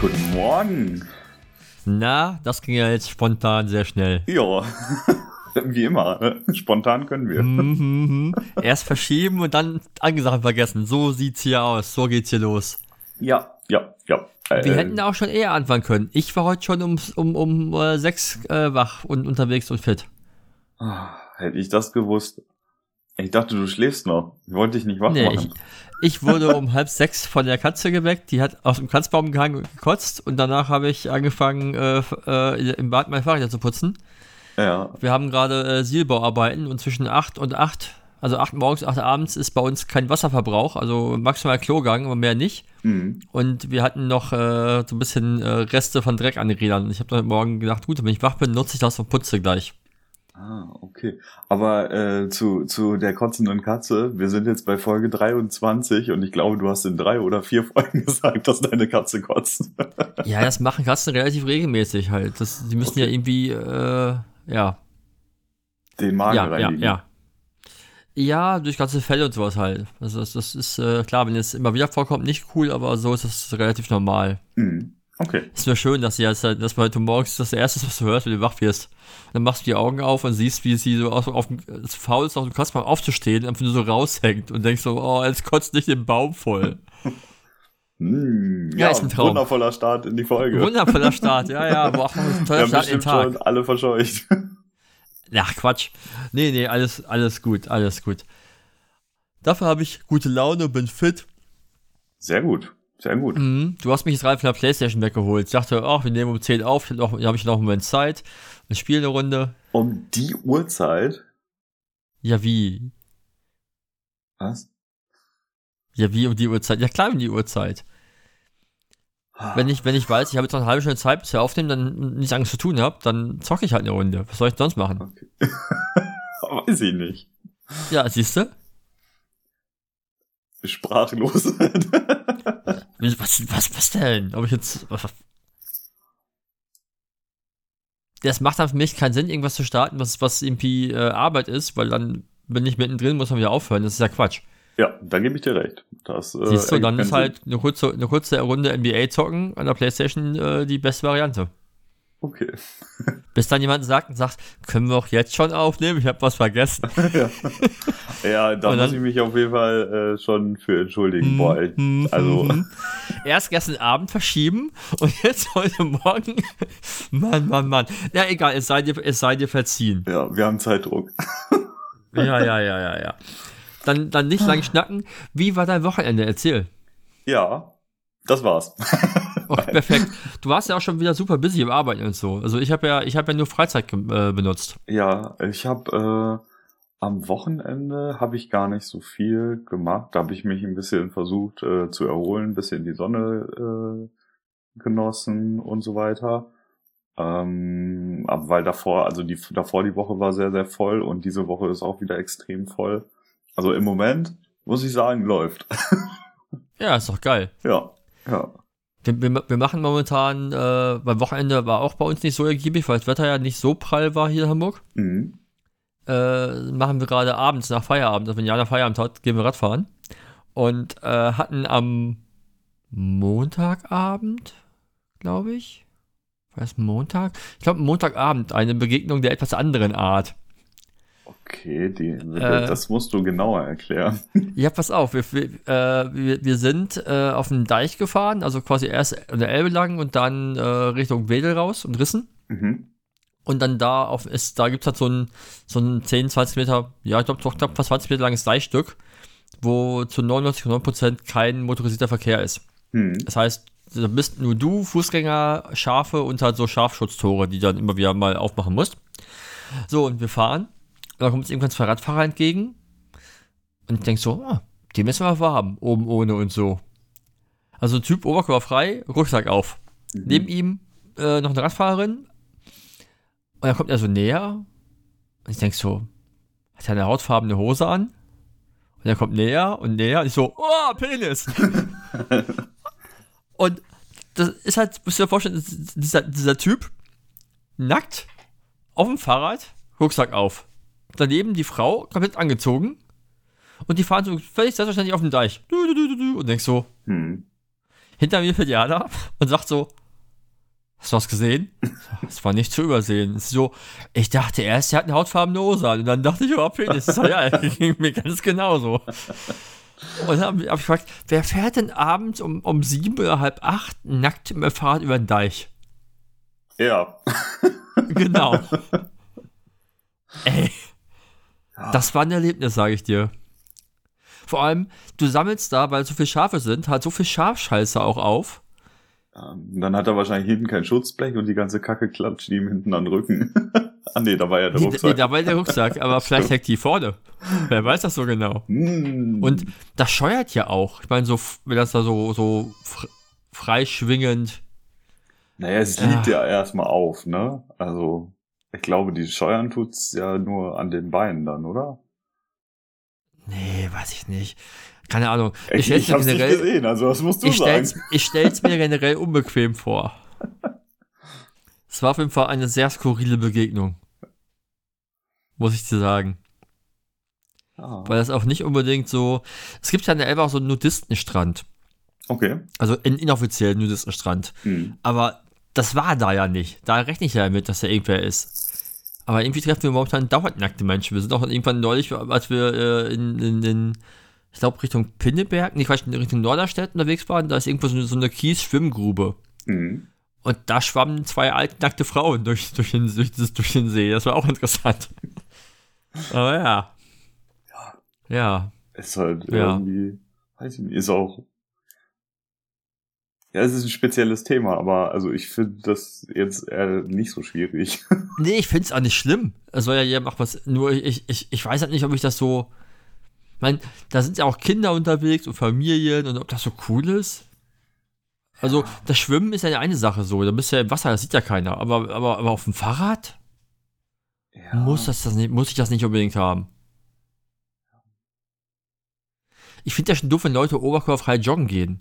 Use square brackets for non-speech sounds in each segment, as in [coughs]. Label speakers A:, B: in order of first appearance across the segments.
A: Guten Morgen.
B: Na, das ging ja jetzt spontan sehr schnell.
A: Ja, [laughs] wie immer. Ne? Spontan können wir.
B: Mhm. Erst verschieben und dann Angesachen vergessen. So sieht's hier aus. So geht's hier los.
A: Ja, ja, ja.
B: Wir
A: Äh,
B: hätten auch schon eher anfangen können. Ich war heute schon um, um, um äh, sechs äh, wach und unterwegs und fit.
A: ah, Hätte ich das gewusst. Ich dachte, du schläfst noch. Ich wollte dich nicht wach
B: Nee,
A: machen.
B: ich wurde um [laughs] halb sechs von der Katze geweckt. Die hat aus dem Kratzbaum gehangen und gekotzt. Und danach habe ich angefangen, äh, äh, im Bad mein Fahrrad zu putzen.
A: Ja,
B: Wir haben gerade äh, Sielbauarbeiten und zwischen 8 und 8, also 8 morgens, 8 abends, ist bei uns kein Wasserverbrauch, also maximal Klogang, aber mehr nicht.
A: mhm.
B: Und wir hatten noch äh, so ein bisschen äh, Reste von Dreck an den Rädern. Ich habe heute Morgen gedacht, gut, wenn ich wach bin, nutze ich das und putze gleich.
A: Ah, okay. Aber äh, zu, zu der kotzenden Katze, wir sind jetzt bei Folge 23 und ich glaube, du hast in drei oder vier [laughs] Folgen gesagt, dass deine Katze kotzt.
B: Ja, das machen Katzen relativ regelmäßig halt. Das, die müssen
A: Okay.
B: ja irgendwie, äh, ja,
A: Den Magen
B: ja, ja,
A: reinigen.
B: ja. Ja, durch ganze Fälle und sowas halt. Also das, das ist äh, klar, wenn es immer wieder vorkommt, nicht cool, aber so ist es relativ normal.
A: Mhm. Okay.
B: Ist nur schön, dass sie jetzt, halt- dass man heute morgens das erste, was du hörst, wenn du wach wirst. Dann machst du die Augen auf und siehst, wie sie so auf, auf dem, es faul ist, auf dem Kasten aufzustehen, einfach nur so raushängt und denkst so, oh, jetzt kotzt nicht den Baum voll. [laughs]
A: Mhm.
B: Ja, ist ein Traum.
A: Wundervoller Start in die Folge.
B: Wundervoller [laughs] Start, ja, ja, [laughs]
A: Wir
B: toller
A: haben
B: Start in den Tag.
A: schon alle verscheucht.
B: Ach, Quatsch. Nee, nee, alles, alles gut, alles gut. Dafür habe ich gute Laune, bin fit.
A: Sehr gut. Sehr gut.
B: Mhm. Du hast mich jetzt gerade von der Playstation weggeholt. Ich dachte, ach, wir nehmen um 10 auf, dann habe ich noch einen Moment Zeit. Wir spielen eine Runde.
A: Um die Uhrzeit.
B: Ja, wie?
A: Was?
B: Ja, wie um die Uhrzeit? Ja, klar, um die Uhrzeit. Wenn ich, wenn ich weiß, ich habe jetzt noch eine halbe Stunde Zeit, bis wir aufnehmen, dann nichts anderes zu tun habe, dann zocke ich halt eine Runde. Was soll ich sonst machen?
A: Okay. [laughs] Weiß ich nicht.
B: Ja, siehst du?
A: Sprachlos. [laughs]
B: Was, was, was denn? Ob ich jetzt. Das macht dann für mich keinen Sinn, irgendwas zu starten, was, was irgendwie äh, Arbeit ist, weil dann bin ich mittendrin, muss man wieder aufhören. Das ist ja Quatsch.
A: ja, da gebe ich dir recht. Das, äh,
B: Siehst du, dann ist halt eine kurze, eine kurze Runde NBA zocken an der Playstation äh, die beste Variante.
A: Okay. [laughs]
B: Bis dann jemand sagt und sagt, können wir auch jetzt schon aufnehmen? Ich habe was vergessen. [laughs]
A: ja. ja, [laughs] da
B: Und
A: muss
B: dann-
A: ich mich auf jeden Fall äh, schon für entschuldigen. Boah, ich,
B: Mhm,
A: also,
B: mhm. Erst gestern Abend verschieben und jetzt heute Morgen. Mann, Mann, Mann. Ja, egal, es sei dir, es sei dir verziehen.
A: ja, wir haben Zeitdruck.
B: Ja, ja, ja, ja, ja. Dann, dann nicht lang schnacken. Wie war dein Wochenende? Erzähl.
A: Ja, das war's. [laughs]
B: Oh, perfekt. Du warst ja auch schon wieder super busy im Arbeiten und so. Also ich habe ja, ich habe ja nur Freizeit äh, benutzt.
A: Ja, ich habe äh, am Wochenende habe ich gar nicht so viel gemacht. Da habe ich mich ein bisschen versucht äh, zu erholen, ein bisschen die Sonne äh, genossen und so weiter. Ähm, aber weil davor, also die davor die Woche war sehr, sehr voll und diese Woche ist auch wieder extrem voll. Also im Moment muss ich sagen, läuft. [laughs]
B: Ja, ist doch geil.
A: ja, ja.
B: Wir, wir, wir machen momentan, äh, beim Wochenende war auch bei uns nicht so ergiebig, weil das Wetter ja nicht so prall war hier in Hamburg.
A: Mhm.
B: Äh, machen wir gerade abends nach Feierabend, also wenn Jana Feierabend hat, gehen wir Radfahren. Und äh, hatten am Montagabend, glaube ich, war es Montag? Ich glaube Montagabend eine Begegnung der etwas anderen Art.
A: Okay, die,
B: Äh.
A: das musst du genauer erklären. [laughs]
B: Ja, pass auf, wir, wir, äh, wir, wir sind äh, auf den Deich gefahren, also quasi erst an der Elbe lang und dann äh, Richtung Wedel raus und Rissen.
A: Mhm.
B: Und dann da auf ist, da gibt es halt so ein, so ein 10, 20 Meter, ja, ich glaube doch knapp fast 20 Meter langes Deichstück, wo zu 99,9% kein motorisierter Verkehr ist.
A: Mhm.
B: Das heißt, da bist nur du, Fußgänger, Schafe und halt so Scharfschutztore, die dann immer wieder mal aufmachen musst. So, und wir fahren. Und dann kommt uns irgendwann zwei Radfahrer entgegen. Und ich denk so, ah, die müssen wir warm, oben ohne und so. Also Typ oberkörperfrei, Rucksack auf. Mhm. Neben ihm äh, noch eine Radfahrerin. Und dann kommt er so näher. Und ich denke so, hat er eine hautfarbene Hose an? Und er kommt näher und näher. Und ich so, oh, Penis! [laughs] und das ist halt, musst du dir vorstellen, dieser, dieser Typ, nackt, auf dem Fahrrad, Rucksack auf. Daneben die Frau, komplett angezogen. Und die fahren so völlig selbstverständlich auf dem Deich. Und denkst so, hm. hinter mir fährt Jana [laughs] und sagt so, Hast du was gesehen? Das war nicht zu übersehen. So, ich dachte erst, er hat eine hautfarbene Hose an. Und dann dachte ich, oh, Penis. Ja, [laughs] ging mir ganz genauso. Und dann habe ich gefragt, wer fährt denn abends um, um sieben oder halb acht nackt dem Fahrrad über den Deich?
A: Ja.
B: Genau. [laughs] Ey. Das war ein Erlebnis, sage ich dir. Vor allem, du sammelst da, weil so viele Schafe sind, halt so viel Schafscheiße auch auf
A: ähm, dann hat er wahrscheinlich hinten kein Schutzblech und die ganze Kacke klatscht ihm hinten an den Rücken. [laughs] ah nee, da war ja der Rucksack. Nee,
B: da war der Rucksack, aber [laughs] vielleicht hängt die vorne. Wer weiß das so genau. Mm. Und das scheuert ja auch. Ich meine, so, wenn das da so, so freischwingend.
A: Naja, es liegt ja, ja erstmal auf, ne? Also, ich glaube, die Scheuern tut's ja nur an den Beinen dann, oder?
B: Nee, weiß ich nicht keine Ahnung.
A: Ich, ich, ich hab's generell, nicht gesehen, also was musst du
B: ich
A: sagen?
B: Stell's, ich stell's mir generell unbequem vor. [laughs] Es war auf jeden Fall eine sehr skurrile Begegnung. Muss ich dir sagen. Oh. Weil das auch nicht unbedingt so. Es gibt ja in der Elbe auch so einen Nudistenstrand.
A: Okay.
B: Also einen inoffiziellen Nudistenstrand. Hm. Aber das war da ja nicht. Da rechne ich ja damit, dass da irgendwer ist. Aber irgendwie treffen wir momentan dauernd nackte Menschen. Wir sind auch irgendwann neulich, als wir äh, in, in, in ich glaube, Richtung Pinneberg, nicht Quatsch, Richtung Norderstedt unterwegs waren, da ist irgendwo so eine, so eine Kies-Schwimmgrube. Mhm. Und da schwammen zwei nackte Frauen durch, durch, den, durch, durch den See. Das war auch interessant. [laughs] Aber ja.
A: Ja.
B: Ja.
A: Ist halt ja. irgendwie, weiß ich nicht, ist auch. Ja, es ist ein spezielles Thema, aber also ich finde das jetzt eher nicht so schwierig. [laughs]
B: nee, ich finde es auch nicht schlimm. Es soll ja jeder machen was. Nur ich, ich, ich weiß halt nicht, ob ich das so ich meine, da sind ja auch Kinder unterwegs und Familien und ob das so cool ist. Also, das Schwimmen ist ja eine Sache so. Da bist du ja im Wasser, das sieht ja keiner. Aber, aber, aber auf dem Fahrrad? Ja. Muss, das, das nicht, muss ich das nicht unbedingt haben. Ich finde ja schon doof, wenn Leute oberkörperfrei joggen gehen.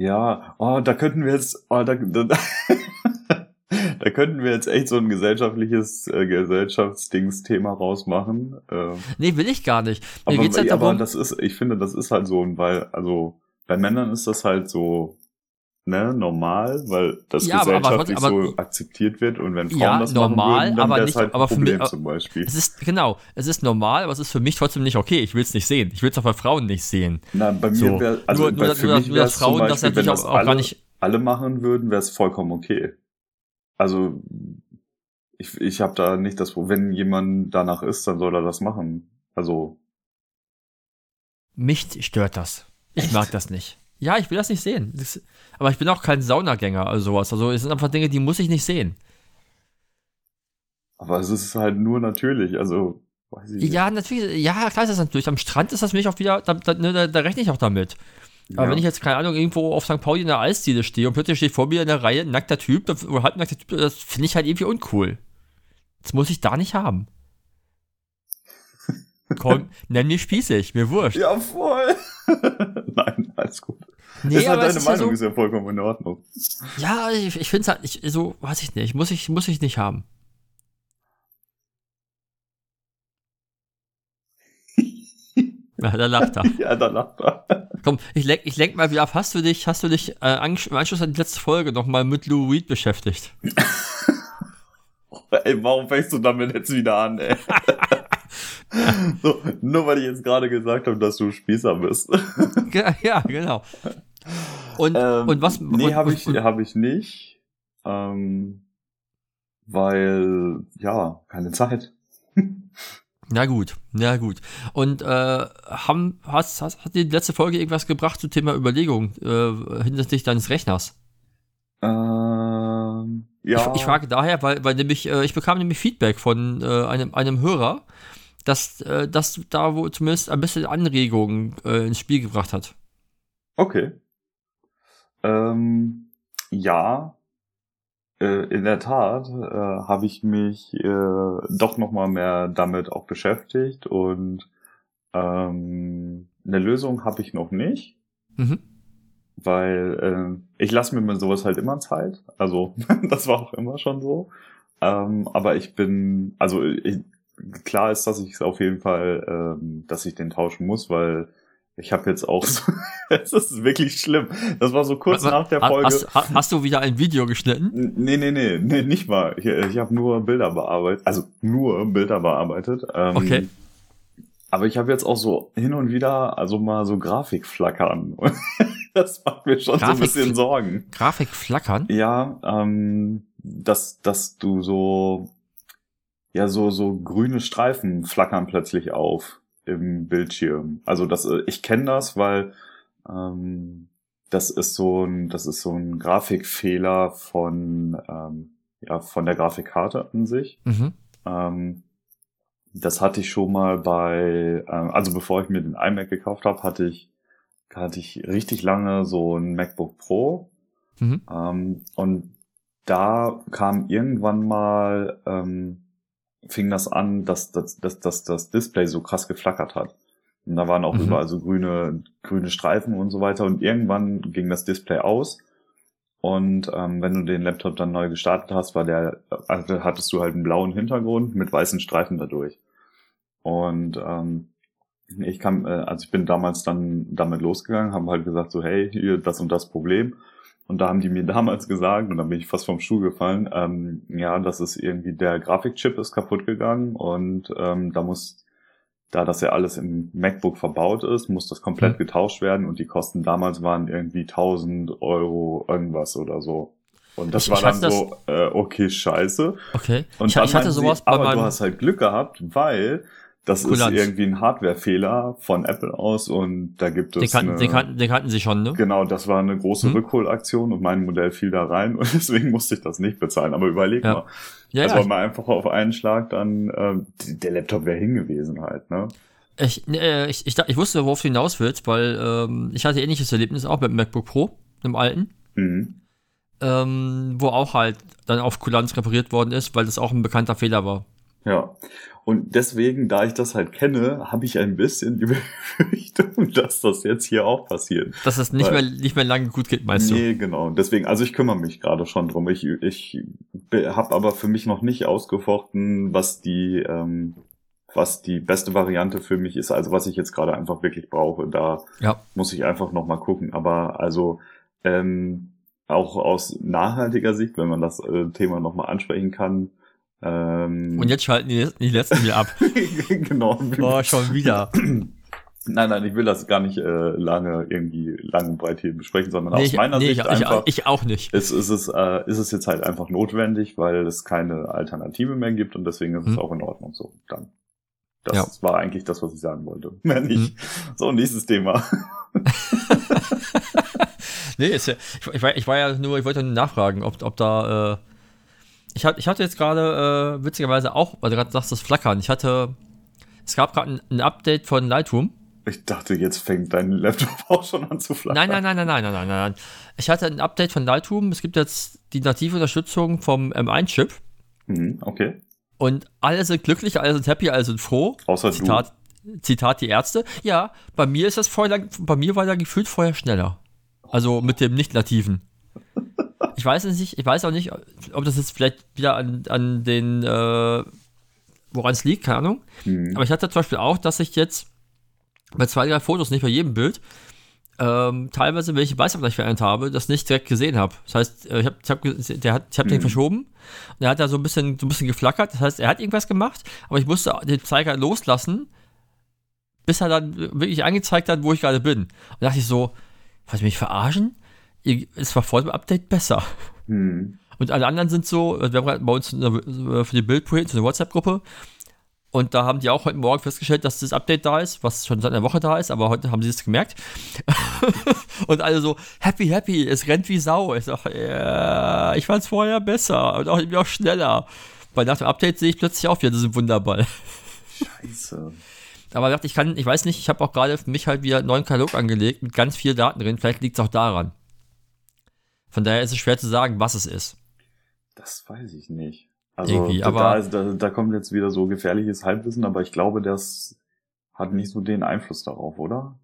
A: Ja, oh, da könnten wir jetzt, oh, da, da [laughs] da könnten wir jetzt echt so ein gesellschaftliches äh, Gesellschaftsdings-Thema rausmachen.
B: Äh, nee, will ich gar nicht.
A: Mir aber, geht's halt darum, aber das ist, ich finde, das ist halt so, weil, also bei Männern ist das halt so ne, normal, weil das ja, gesellschaftlich aber, aber, so akzeptiert wird und wenn Frauen ja, das
B: normal,
A: machen würden,
B: dann aber nicht,
A: halt
B: aber Problem
A: für mich, zum Beispiel.
B: Es ist genau, es ist normal, aber es ist für mich trotzdem nicht okay. Ich will es nicht sehen. Ich will es auch bei Frauen nicht sehen.
A: Na, bei mir so. wäre also
B: nur, nur, für nur, mich dass Frauen Beispiel, das natürlich auch, auch
A: alle,
B: gar nicht
A: alle machen würden, wäre es vollkommen okay. Also ich, ich habe da nicht das Problem, wenn jemand danach ist, dann soll er das machen. Also.
B: Mich stört das. Ich Echt? mag das nicht. Ja, ich will das nicht sehen. Das, aber ich bin auch kein Saunagänger oder sowas. Also es sind einfach Dinge, die muss ich nicht sehen.
A: Aber es ist halt nur natürlich, also weiß ich
B: Ja, natürlich, ja, klar ist das natürlich. Am Strand ist das für mich auch wieder, da, da, da, da rechne ich auch damit. Aber ja. wenn ich jetzt, keine Ahnung, irgendwo auf St. Pauli in der Eisdiele stehe und plötzlich steht vor mir in der Reihe ein nackter Typ oder halbnackter Typ, das finde ich halt irgendwie uncool. Das muss ich da nicht haben. [laughs] Komm, nenn mich spießig, mir wurscht.
A: Ja, voll. [laughs] Nein, alles gut. Nee, ist halt deine Meinung ja so, ist ja vollkommen in Ordnung.
B: Ja, ich, ich finde es halt, ich, so, weiß ich nicht, muss ich, muss ich nicht haben. [laughs] Ja, da lacht er.
A: ja, da lacht er. [laughs]
B: Komm, ich lenk, ich lenk mal wieder ab. Hast du dich, hast du dich äh, im Anschluss an die letzte Folge nochmal mit Lou Reed beschäftigt? [laughs]
A: ey, warum fängst du damit jetzt wieder an, ey? so, nur weil ich jetzt gerade gesagt habe, dass du Spießer bist.
B: ja, genau. Und, ähm, und was?
A: Nee, habe ich, hab ich nicht. Ähm, weil, ja, keine Zeit. [laughs]
B: Na gut, na gut. Und äh, haben, hast, hast, hat die letzte Folge irgendwas gebracht zum Thema Überlegung äh, hinsichtlich deines Rechners?
A: Ähm, ja.
B: Ich, ich, frage daher, weil, weil nämlich, äh, ich bekam nämlich Feedback von äh, einem, einem Hörer, dass äh, das da wo zumindest ein bisschen Anregungen äh, ins Spiel gebracht hat.
A: Okay. Ähm, ja, äh, in der Tat äh, habe ich mich äh, doch noch mal mehr damit auch beschäftigt und ähm, eine Lösung habe ich noch nicht,
B: Mhm.
A: weil äh, ich lasse mir mit sowas halt immer Zeit. Also [laughs] das war auch immer schon so. Ähm, aber ich bin, also ich, klar ist, dass ich es auf jeden Fall, ähm, dass ich den tauschen muss, weil ich habe jetzt auch so, [laughs] es ist wirklich schlimm. Das war so kurz
B: Wa- wa-
A: nach der Folge.
B: Hast, ha- hast du wieder ein Video geschnitten?
A: Nee, nee, nee, nee, nicht mal. Ich, ich habe nur Bilder bearbeitet, also nur Bilder bearbeitet. Ähm,
B: Okay.
A: Aber ich habe jetzt auch so hin und wieder, also mal so Grafikflackern. [laughs] das macht mir schon so ein
B: Grafik-
A: bisschen Sorgen.
B: Grafik flackern?
A: Ja, ähm, dass, dass du so, ja, so, so grüne Streifen flackern plötzlich auf im Bildschirm. Also das, äh, ich kenne das, weil ähm, das ist so ein, das ist so ein Grafikfehler von, ähm, ja, von der Grafikkarte an sich.
B: Mhm.
A: Ähm, das hatte ich schon mal bei, ähm, also bevor ich mir den iMac gekauft habe, hatte ich, hatte ich richtig lange so ein MacBook Pro.
B: Mhm.
A: Ähm, und da kam irgendwann mal, ähm, fing das an, dass, dass, dass, dass das Display so krass geflackert hat. Und da waren auch
B: Mhm.
A: überall so grüne, grüne Streifen und so weiter. Und irgendwann ging das Display aus. Und ähm, wenn du den Laptop dann neu gestartet hast, war der, also hattest du halt einen blauen Hintergrund mit weißen Streifen dadurch. Und ähm, ich kam, äh, also ich bin damals dann damit losgegangen, haben halt gesagt so, hey, hier das und das Problem. Und da haben die mir damals gesagt, und dann bin ich fast vom Stuhl gefallen, ähm, ja, das ist irgendwie der Grafikchip ist kaputt gegangen und ähm, da muss, da das ja alles im MacBook verbaut ist, muss das komplett
B: Mhm.
A: getauscht werden und die Kosten damals waren irgendwie 1000 Euro irgendwas oder so. Und das
B: Ich-
A: war
B: ich
A: dann so, äh, okay, scheiße.
B: Okay.
A: Und
B: ich, ich hatte sowas
A: sie,
B: bei
A: aber
B: meinem.
A: du hast halt Glück gehabt, weil das
B: Kulanz.
A: ist irgendwie ein Hardwarefehler von Apple aus und da gibt es
B: den, kannten,
A: eine,
B: den, kannten, den kannten sie schon, ne?
A: Genau, das war eine große
B: Hm.
A: Rückholaktion und mein Modell fiel da rein [laughs] und deswegen musste ich das nicht bezahlen. Aber überleg
B: Ja.
A: mal,
B: Ja,
A: also
B: ja.
A: wenn man einfach auf einen Schlag dann, die- der Laptop wäre hingewiesen halt, ne?
B: Ich, äh, ich, ich, ich wusste, worauf du hinaus willst, weil ähm, ich hatte ähnliches Erlebnis auch mit dem MacBook Pro, dem alten,
A: Mhm.
B: ähm, wo auch halt dann auf Kulanz repariert worden ist, weil das auch ein bekannter Fehler war.
A: Ja. Und deswegen, da ich das halt kenne, habe ich ein bisschen die [laughs] Befürchtung, dass das jetzt hier auch passiert.
B: Dass es nicht
A: Weil-
B: mehr, nicht mehr lange gut geht, meinst
A: nee, genau. Deswegen, also ich kümmere mich gerade schon drum. Ich, ich habe aber für mich noch nicht ausgefochten, was die, ähm, was die beste Variante für mich ist. Also was ich jetzt gerade einfach wirklich brauche. Da
B: du? Ja.
A: muss ich einfach noch mal gucken. Aber also ähm, auch aus nachhaltiger Sicht, wenn man das äh, Thema noch mal ansprechen kann. Ähm,
B: Und jetzt schalten die, die letzten wieder ab. [laughs]
A: genau.
B: Oh, schon wieder. [clears throat]
A: Nein, nein, ich will das gar nicht äh, lange irgendwie lang und breit hier besprechen, sondern
B: Nee,
A: aus meiner
B: nee,
A: Sicht
B: ich,
A: einfach.
B: ich, ich auch nicht.
A: ist, ist, es, äh, ist es jetzt halt einfach notwendig, weil es keine Alternative mehr gibt und deswegen ist es
B: Hm.
A: auch in Ordnung so. Dann. Das
B: Ja.
A: war eigentlich das, was ich sagen wollte. [laughs] Mehr nicht.
B: Hm.
A: So, nächstes Thema. [laughs]
B: Nee, ist ja, ich, ich, war, ich war ja nur, ich wollte nur nachfragen, ob, ob da, äh, ich, hat, ich hatte jetzt gerade äh, witzigerweise auch, weil du gerade sagst, das Flackern. Ich hatte, es gab gerade ein, ein Update von Lightroom.
A: Ich dachte, jetzt fängt dein Laptop [laughs] auch schon an zu flackern.
B: Nein, nein, nein, nein, nein, nein, nein, nein. Ich hatte ein Update von Lightroom. Es gibt jetzt die native Unterstützung vom M1-Chip.
A: Mhm, okay.
B: Und alle sind glücklich, alle sind happy, alle sind froh.
A: Außer
B: Zitat, Zitat die Ärzte. Ja, bei mir ist das vorher, bei mir war der gefühlt vorher schneller. Also mit dem nicht-nativen. Ich weiß es nicht, ich weiß auch nicht, ob das jetzt vielleicht wieder an, an den, äh, woran es liegt, keine Ahnung.
A: Mhm.
B: Aber ich hatte zum Beispiel auch, dass ich jetzt bei zwei, drei Fotos, nicht bei jedem Bild, ähm, teilweise, welche Weißabgleich verändert habe, das nicht direkt gesehen habe. Das heißt, äh, ich habe hab, der hat, ich hab den
A: Mhm.
B: verschoben und er hat da so ein bisschen, so ein bisschen geflackert. Das heißt, er hat irgendwas gemacht, aber ich musste den Zeiger loslassen, bis er dann wirklich angezeigt hat, wo ich gerade bin. Und da dachte ich so, ihr mich verarschen? Es war vor dem Update besser.
A: Mhm.
B: Und alle anderen sind so, wir haben gerade bei uns eine, für die Bildprojekt, so eine WhatsApp-Gruppe. Und da haben die auch heute Morgen festgestellt, dass das Update da ist, was schon seit einer Woche da ist, aber heute haben sie es gemerkt. [laughs] und alle so, happy, happy, es rennt wie Sau. Ich sag, ja, ich fand es vorher besser und auch irgendwie auch schneller. Weil nach dem Update sehe ich plötzlich auch wieder diesen Wunderball.
A: Scheiße.
B: Aber ich dachte, ich kann, ich weiß nicht, ich habe auch gerade für mich halt wieder einen neuen Katalog angelegt mit ganz vielen Daten drin. Vielleicht liegt es auch daran. Von daher ist es schwer zu sagen, was es ist.
A: Das weiß ich nicht. Also
B: Irgendwie,
A: da,
B: aber-
A: da, da kommt jetzt wieder so gefährliches Halbwissen, aber ich glaube, das hat nicht so den Einfluss darauf, oder?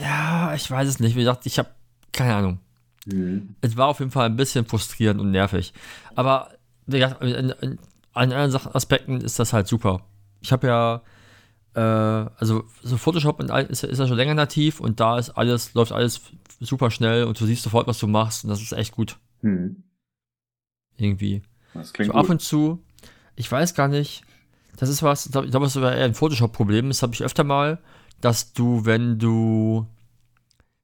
B: Ja, ich weiß es nicht. Wie gesagt, ich habe keine Ahnung.
A: Mhm.
B: Es war auf jeden Fall ein bisschen frustrierend und nervig. Aber wie gesagt, in anderen Aspekten ist das halt super. Ich habe ja, äh, also so Photoshop ist, ist ja schon länger nativ und da ist alles, läuft alles super schnell und du siehst sofort, was du machst und das ist echt gut.
A: Mhm.
B: Irgendwie.
A: Das klingt
B: so ab
A: gut.
B: und zu, ich weiß gar nicht, das ist was, ich glaube, das ist sogar eher ein Photoshop-Problem, das habe ich öfter mal, dass du, wenn du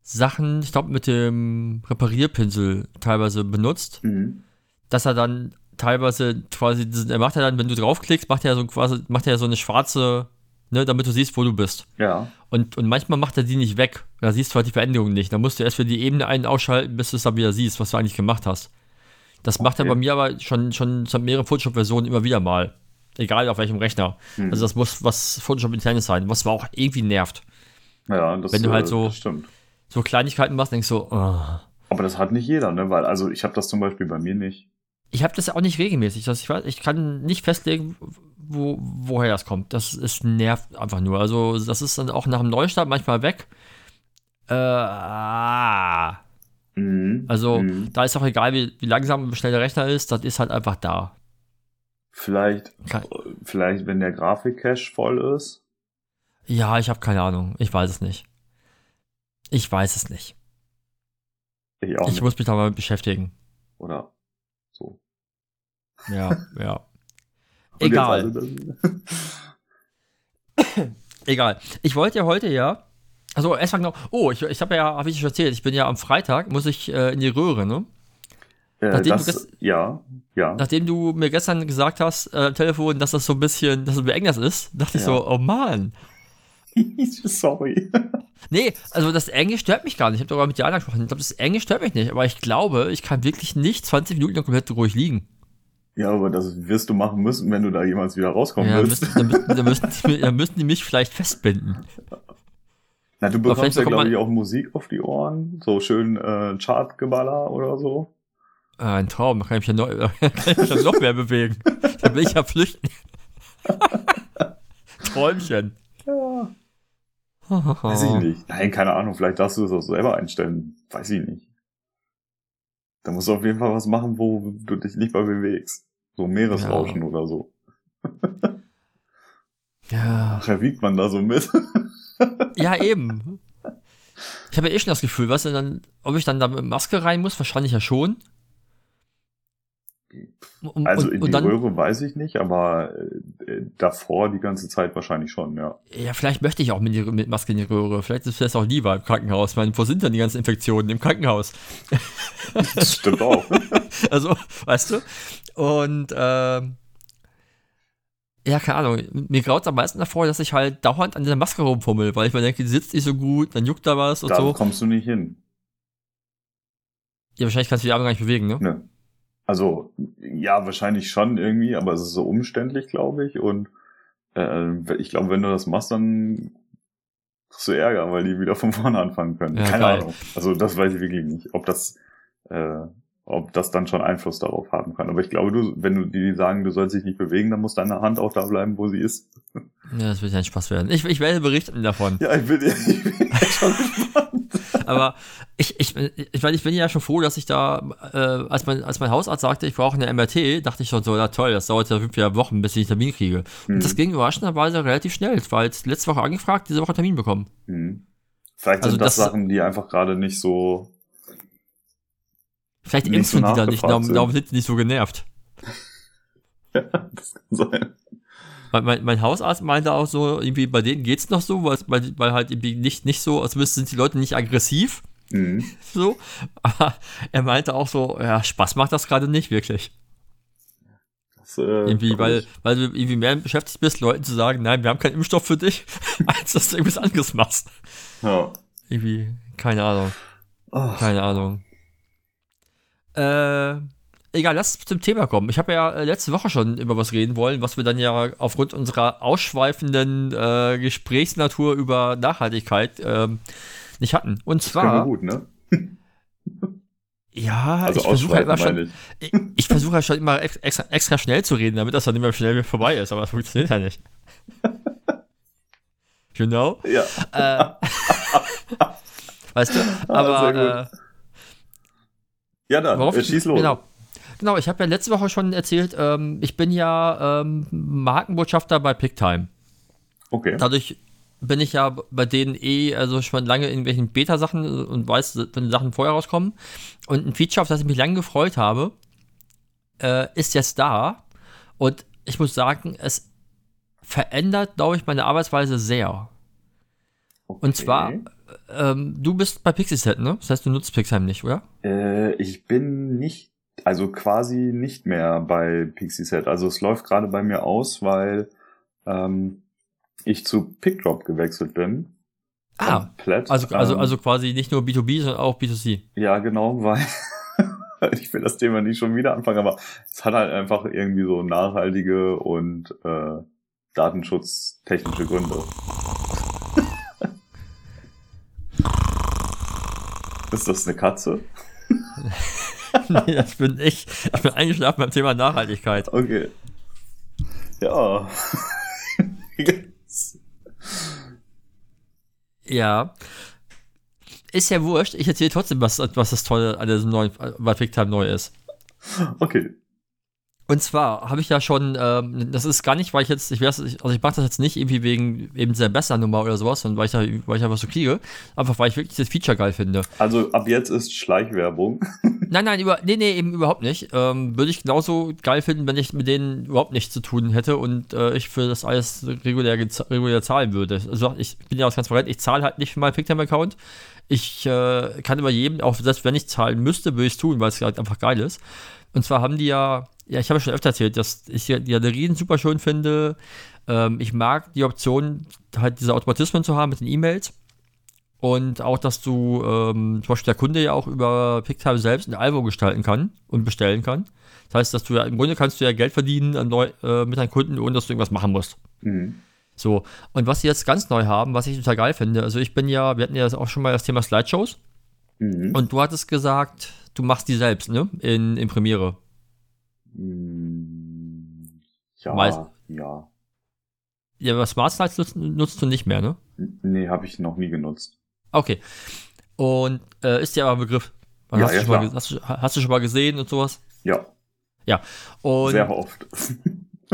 B: Sachen, ich glaube, mit dem Reparierpinsel teilweise benutzt,
A: Mhm.
B: dass er dann teilweise quasi, er macht ja dann, wenn du draufklickst, macht er so quasi, macht er so eine schwarze, ne, damit du siehst, wo du bist.
A: Ja.
B: Und, und manchmal macht er die nicht weg. Da siehst du halt die Veränderung nicht. Da musst du erst für die Ebene einen ausschalten, bis du es dann wieder siehst, was du eigentlich gemacht hast. Das macht er
A: Okay.
B: bei mir aber schon, schon seit mehreren Photoshop-Versionen immer wieder mal. Egal auf welchem Rechner.
A: Mhm.
B: Also das muss was Photoshop-internes sein, was auch irgendwie nervt.
A: Ja, das,
B: Wenn du halt
A: äh,
B: so-. So Kleinigkeiten machst, denkst du, oh.
A: Aber das hat nicht jeder, ne? Weil, also ich habe das zum Beispiel bei mir nicht.
B: Ich habe das auch nicht regelmäßig. Das, ich, weiß, ich kann nicht festlegen, wo, woher das kommt. Das ist nervt einfach nur. Also, das ist dann auch nach dem Neustart manchmal weg. Äh, ah.
A: Mhm.
B: also,
A: Mhm.
B: da ist auch egal, wie, wie langsam und schnell der Rechner ist, das ist halt einfach da.
A: Vielleicht, vielleicht, wenn der Grafikcache voll ist.
B: Ja, ich habe keine Ahnung. Ich weiß es nicht. Ich weiß es nicht.
A: Ich auch
B: ich
A: nicht.
B: muss mich da mal beschäftigen.
A: Oder.
B: Ja, ja. Egal.
A: also [coughs]
B: Egal. Ich wollte ja heute ja. Also erstmal noch. Oh, ich, ich habe ja, habe ich schon erzählt, ich bin ja am Freitag, muss ich äh, in die Röhre, ne?
A: äh,
B: Nachdem du
A: das,
B: das-
A: ja, ja.
B: Nachdem du mir gestern gesagt hast, äh, am Telefon, dass das so ein bisschen, dass es Englisch ist, dachte ich
A: Ja.
B: so, oh Mann. [laughs]
A: Sorry. [laughs]
B: Nee, also das Englisch stört mich gar nicht. Ich habe darüber mit dir angesprochen. Ich glaube, das Englisch stört mich nicht, aber ich glaube, ich kann wirklich nicht 20 Minuten lang komplett ruhig liegen.
A: Ja, aber das wirst du machen müssen, wenn du da jemals wieder rauskommen
B: Ja,
A: willst.
B: müssen, dann, müssen, müssen [laughs] die, dann müssen die mich vielleicht festbinden.
A: Na, du bekommst ja, glaube ich, auch Musik auf die Ohren. So schön äh, Chartgeballer oder so.
B: Äh, ein Traum, da kann ich mich ja noch, [laughs] da kann ich mich ja noch mehr bewegen. Da will ich ja flüchten. [laughs] Träumchen.
A: Ja. Weiß ich nicht. Nein, keine Ahnung. Vielleicht darfst du das auch selber einstellen. Weiß ich nicht. Da musst du auf jeden Fall was machen, wo du dich nicht mal bewegst. So Meeresrauschen oder so. [laughs]
B: Ja.
A: Ach, wiegt man da so mit? [laughs]
B: Ja, eben. Ich habe ja eh schon das Gefühl, was dann, ob ich dann da mit Maske rein muss, wahrscheinlich ja schon. Und,
A: Also
B: und,
A: in
B: und
A: die
B: dann,
A: Röhre weiß ich nicht, aber äh, davor die ganze Zeit wahrscheinlich schon, ja.
B: ja, vielleicht möchte ich auch mit, die, mit Maske in die Röhre. Vielleicht ist das auch lieber im Krankenhaus. Ich meine, wo sind denn die ganzen Infektionen? Im Krankenhaus. [laughs]
A: Das stimmt auch. [laughs]
B: Also, weißt du? Und, ähm, ja, keine Ahnung. Mir graut es am meisten davor, dass ich halt dauernd an dieser Maske rumfummel, weil ich mir denke, die sitzt nicht so gut, dann juckt da was und
A: da
B: so.
A: kommst du nicht hin.
B: Ja, wahrscheinlich kannst du die Arme gar nicht bewegen, ne?
A: Ne. Also, ja, wahrscheinlich schon irgendwie, aber es ist so umständlich, glaube ich. Und äh, ich glaube, wenn du das machst, dann kriegst du Ärger, weil die wieder von vorne anfangen können.
B: Ja,
A: Keine
B: geil.
A: Ahnung. Also das weiß ich wirklich nicht, ob das, äh, ob das dann schon Einfluss darauf haben kann. Aber ich glaube, du, wenn du die sagen, du sollst dich nicht bewegen, dann muss deine Hand auch da bleiben, wo sie ist.
B: Ja, das wird ja ein Spaß werden. Ich, ich werde berichten davon. [laughs]
A: Ja, ich bin, [laughs] ich bin jetzt schon gespannt.
B: Aber ich, ich, ich meine, ich bin ja schon froh, dass ich da, äh, als, mein, als mein Hausarzt sagte, ich brauche eine MRT, dachte ich schon so, na toll, das dauert ja fünf Wochen, bis ich einen Termin kriege.
A: Hm.
B: Und das ging überraschenderweise relativ schnell. Jetzt letzte Woche angefragt, diese Woche Termin bekommen.
A: Hm. Vielleicht
B: Also
A: sind das,
B: das-
A: Sachen, die einfach gerade nicht so.
B: Vielleicht
A: Nicht so
B: impfen die da nicht, darum, darum sind die nicht so genervt. [laughs]
A: Ja, das kann sein.
B: Mein, mein, mein Hausarzt meinte auch so, irgendwie bei denen geht's noch so, weil, weil, halt irgendwie nicht, nicht so, als müssten sind die Leute nicht aggressiv,
A: Hm. [laughs]
B: so. Aber er meinte auch so, ja, Spaß macht das gerade nicht wirklich.
A: Das, äh,
B: Irgendwie, weil, weil du irgendwie mehr beschäftigt bist, Leuten zu sagen, nein, wir haben keinen Impfstoff für dich, [laughs] als dass du irgendwas anderes machst.
A: Ja.
B: Irgendwie, keine Ahnung,
A: Ach,
B: keine Ahnung. Äh, egal, lass zum Thema kommen. Ich habe ja äh, letzte Woche schon über was reden wollen, was wir dann ja aufgrund unserer ausschweifenden äh, Gesprächsnatur über Nachhaltigkeit ähm, nicht hatten. Und zwar,
A: gut, ne?
B: Ja,
A: Also
B: ich versuche halt immer schon, ich, ich versuche halt schon immer ex- extra, extra schnell zu reden, damit das dann immer schnell vorbei ist, aber das funktioniert ja nicht. You [laughs] know?
A: Ja.
B: Äh, [laughs] weißt du? Aber
A: Ah,
B: äh,
A: Ja, dann, äh, schieß los.
B: Genau. Genau, ich habe ja letzte Woche schon erzählt, ähm, ich bin ja ähm, Markenbotschafter bei Picktime.
A: Okay.
B: Dadurch bin ich ja bei denen eh also schon lange in irgendwelchen Beta-Sachen und weiß, wenn Sachen vorher rauskommen. Und ein Feature, auf das ich mich lange gefreut habe, äh, ist jetzt da. Und ich muss sagen, es verändert, glaube ich, meine Arbeitsweise sehr.
A: okay.
B: Und zwar, ähm, du bist bei Pixieset, ne? Das heißt, du nutzt Pixheim nicht, oder?
A: Äh, ich bin nicht, also quasi nicht mehr bei Pixieset. Also es läuft gerade bei mir aus, weil ähm, ich zu PickDrop gewechselt bin.
B: Ah,
A: Komplett.
B: also, also,
A: Ähm,
B: also quasi nicht nur B2B, sondern auch B2C.
A: Ja, genau, weil [laughs] ich will das Thema nicht schon wieder anfangen, aber es hat halt einfach irgendwie so nachhaltige und äh, datenschutztechnische Gründe. [laughs] Ist das eine Katze? [laughs] [laughs]
B: nee, das bin ich. Ich bin eingeschlafen beim Thema Nachhaltigkeit.
A: Okay. Ja.
B: Ja. Ist ja wurscht. Ich erzähle trotzdem, was, was das Tolle an diesem neuen, bei Picktime neu ist.
A: okay.
B: Und zwar habe ich ja schon, ähm, das ist gar nicht, weil ich jetzt, ich weiß, also ich mache das jetzt nicht irgendwie wegen eben dieser Besser-Nummer oder sowas, sondern weil ich, da, weil ich was so kriege, einfach weil ich wirklich das Feature geil finde.
A: Also ab jetzt ist Schleichwerbung. [laughs]
B: Nein, nein, über, nee, nee, eben überhaupt nicht. Ähm, würde ich genauso geil finden, wenn ich mit denen überhaupt nichts zu tun hätte und äh, ich für das alles regulär, regulär zahlen würde. Also ich bin ja auch transparent, ich zahle halt nicht für meinen Picktime-Account. Ich äh, kann über jedem, auch selbst wenn ich zahlen müsste, würde ich es tun, weil es halt einfach geil ist. Und zwar haben die ja, ja, ich habe schon öfter erzählt, dass ich ja die Galerien super schön finde. Ähm, ich mag die Option, halt diese Automatismen zu haben mit den E-Mails. Und auch, dass du ähm, zum Beispiel der Kunde ja auch über Picktime selbst ein Album gestalten kann und bestellen kann. Das heißt, dass du ja im Grunde kannst du ja Geld verdienen an neu, äh, mit deinen Kunden, ohne dass du irgendwas machen musst.
A: Mhm.
B: So, und was sie jetzt ganz neu haben, was ich total geil finde, also ich bin ja, wir hatten ja auch schon mal das Thema Slideshows
A: Mhm.
B: und du hattest gesagt, du machst die selbst, ne? In, in Premiere.
A: Mm, Ja,
B: Meist-
A: ja.
B: Ja, aber Smart Slides nutzt, nutzt du nicht mehr, ne?
A: Nee, habe ich noch nie genutzt.
B: Okay. Und äh, ist dir aber ein Begriff.
A: Ja,
B: hast, du
A: ja,
B: schon mal, hast, du, hast du schon mal gesehen und sowas?
A: Ja,
B: Und,
A: sehr oft. [laughs]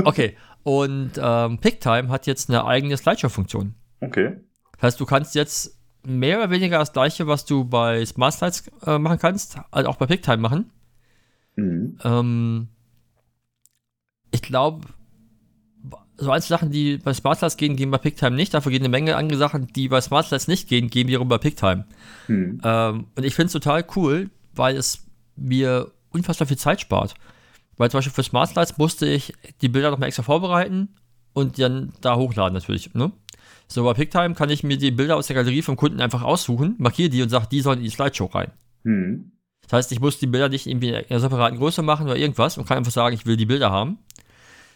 B: Okay. Und ähm, Picktime hat jetzt eine eigene Slideshow-Funktion.
A: okay.
B: Das heißt, du kannst jetzt mehr oder weniger das gleiche, was du bei Smart Slides äh, machen kannst, halt auch bei Picktime machen.
A: Mhm.
B: Ähm, ich glaube, so einzelne Sachen, die bei Smart Slides gehen, gehen bei Picktime nicht. Dafür gehen eine Menge andere Sachen, die bei Smart Slides nicht gehen, gehen wiederum bei Picktime.
A: Mhm.
B: Ähm, und ich finde es total cool, weil es mir unfassbar viel Zeit spart. Weil zum Beispiel für Smart Slides musste ich die Bilder nochmal extra vorbereiten und dann da hochladen natürlich. Ne? So bei Picktime kann ich mir die Bilder aus der Galerie vom Kunden einfach aussuchen, markiere die und sage, die sollen in die Slideshow rein.
A: Mhm.
B: Das heißt, ich muss die Bilder nicht irgendwie in einer separaten Größe machen oder irgendwas und kann einfach sagen, ich will die Bilder haben.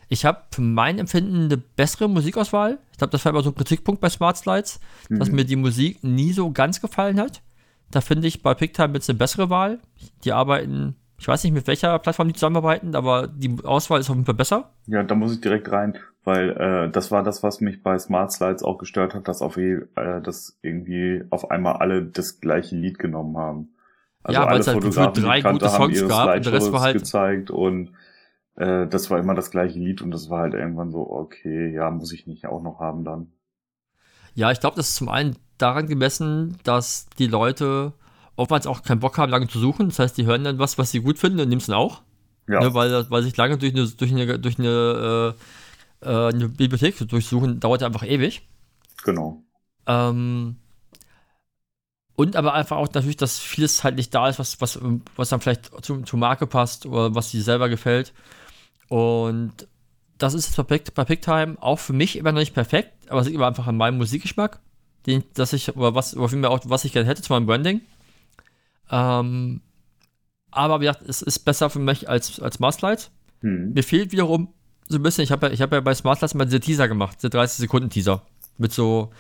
B: Ich habe für mein Empfinden eine bessere Musikauswahl. Ich glaube, das war immer so ein Kritikpunkt bei Smart Slides, dass
A: Mhm.
B: mir die Musik nie so ganz gefallen hat. Da finde ich bei Picktime jetzt eine bessere Wahl. Die arbeiten, ich weiß nicht, mit welcher Plattform die zusammenarbeiten, aber die Auswahl ist auf jeden Fall besser.
A: Ja, da muss ich direkt rein, weil äh, das war das, was mich bei Smart Slides auch gestört hat, dass auf je, äh, dass irgendwie auf einmal alle das gleiche Lied genommen haben. Also
B: Ja, weil es halt
A: Fotografen,
B: drei gute Songs gab und der Rest war halt-
A: gezeigt und äh, das war immer das gleiche Lied und das war halt irgendwann so, okay, ja, muss ich nicht auch noch haben dann.
B: Ja, ich glaube, das ist zum einen daran gemessen, dass die Leute oftmals auch keinen Bock haben, lange zu suchen. Das heißt, die hören dann was, was sie gut finden und nehmen es dann auch.
A: Ja,
B: Ne, weil, weil sich lange durch eine, durch eine, durch eine, äh, äh, eine Bibliothek zu durchsuchen, dauert ja einfach ewig.
A: genau.
B: Ähm, und aber einfach auch natürlich, dass vieles halt nicht da ist, was, was, was dann vielleicht zu, zur Marke passt oder was sie selber gefällt. Und das ist bei, Pick, bei Picktime auch für mich immer noch nicht perfekt, aber es liegt immer einfach an meinem Musikgeschmack, den, dass ich, oder was, oder vielmehr auch, was ich gerne hätte zu meinem Branding. Ähm, aber wie gesagt, es ist besser für mich als, als Masterlight.
A: Hm.
B: Mir fehlt wiederum so ein bisschen, ich habe ja, ich hab ja bei Smartlights mal diese Teaser gemacht, diese 30-Sekunden-Teaser. Mit so,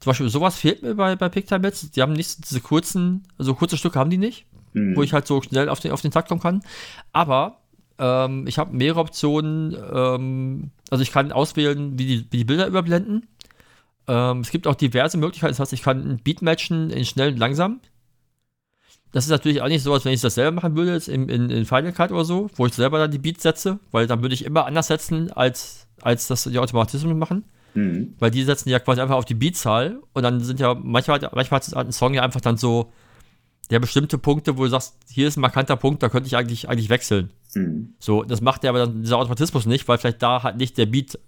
B: zum Beispiel sowas fehlt mir bei, bei Picktime jetzt. Die haben nicht so diese kurzen, so kurze Stücke haben die nicht. mhm. wo ich halt so schnell auf den, auf den Takt kommen kann. Aber ähm, ich habe mehrere Optionen. Ähm, also ich kann auswählen, wie die, wie die Bilder überblenden. Ähm, es gibt auch diverse Möglichkeiten. Das heißt, ich kann ein Beat matchen in schnell und langsam. Das ist natürlich auch nicht so, als wenn ich das selber machen würde, in, in, in Final Cut oder so, wo ich selber dann die Beats setze, weil dann würde ich immer anders setzen, als, als das die Automatismen machen. Mhm. Weil die setzen ja quasi einfach auf die Beatzahl und dann sind ja manchmal, manchmal hat ein Song ja einfach dann so der bestimmte Punkte, wo du sagst, hier ist ein markanter Punkt, da könnte ich eigentlich, eigentlich wechseln. Mhm. So, das macht ja aber dann dieser Automatismus nicht, weil vielleicht da halt nicht der Beat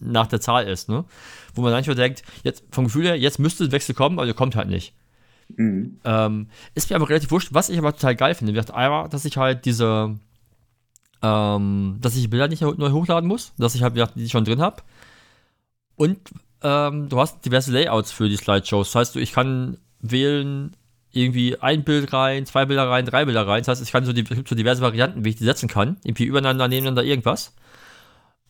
B: nach der Zahl ist, ne? Wo man manchmal denkt, jetzt vom Gefühl her, jetzt müsste ein Wechsel kommen, aber der kommt halt nicht. Mhm. Ähm, ist mir aber relativ wurscht, was ich aber total geil finde. Wie einmal, dass ich halt diese, ähm, dass ich Bilder nicht neu hochladen muss, dass ich halt die schon drin habe. Und ähm, du hast diverse Layouts für die Slideshows. Das heißt, ich kann wählen, irgendwie ein Bild rein, zwei Bilder rein, drei Bilder rein. Das heißt, ich kann so, die, so diverse Varianten, wie ich die setzen kann. Irgendwie übereinander, nebeneinander, irgendwas.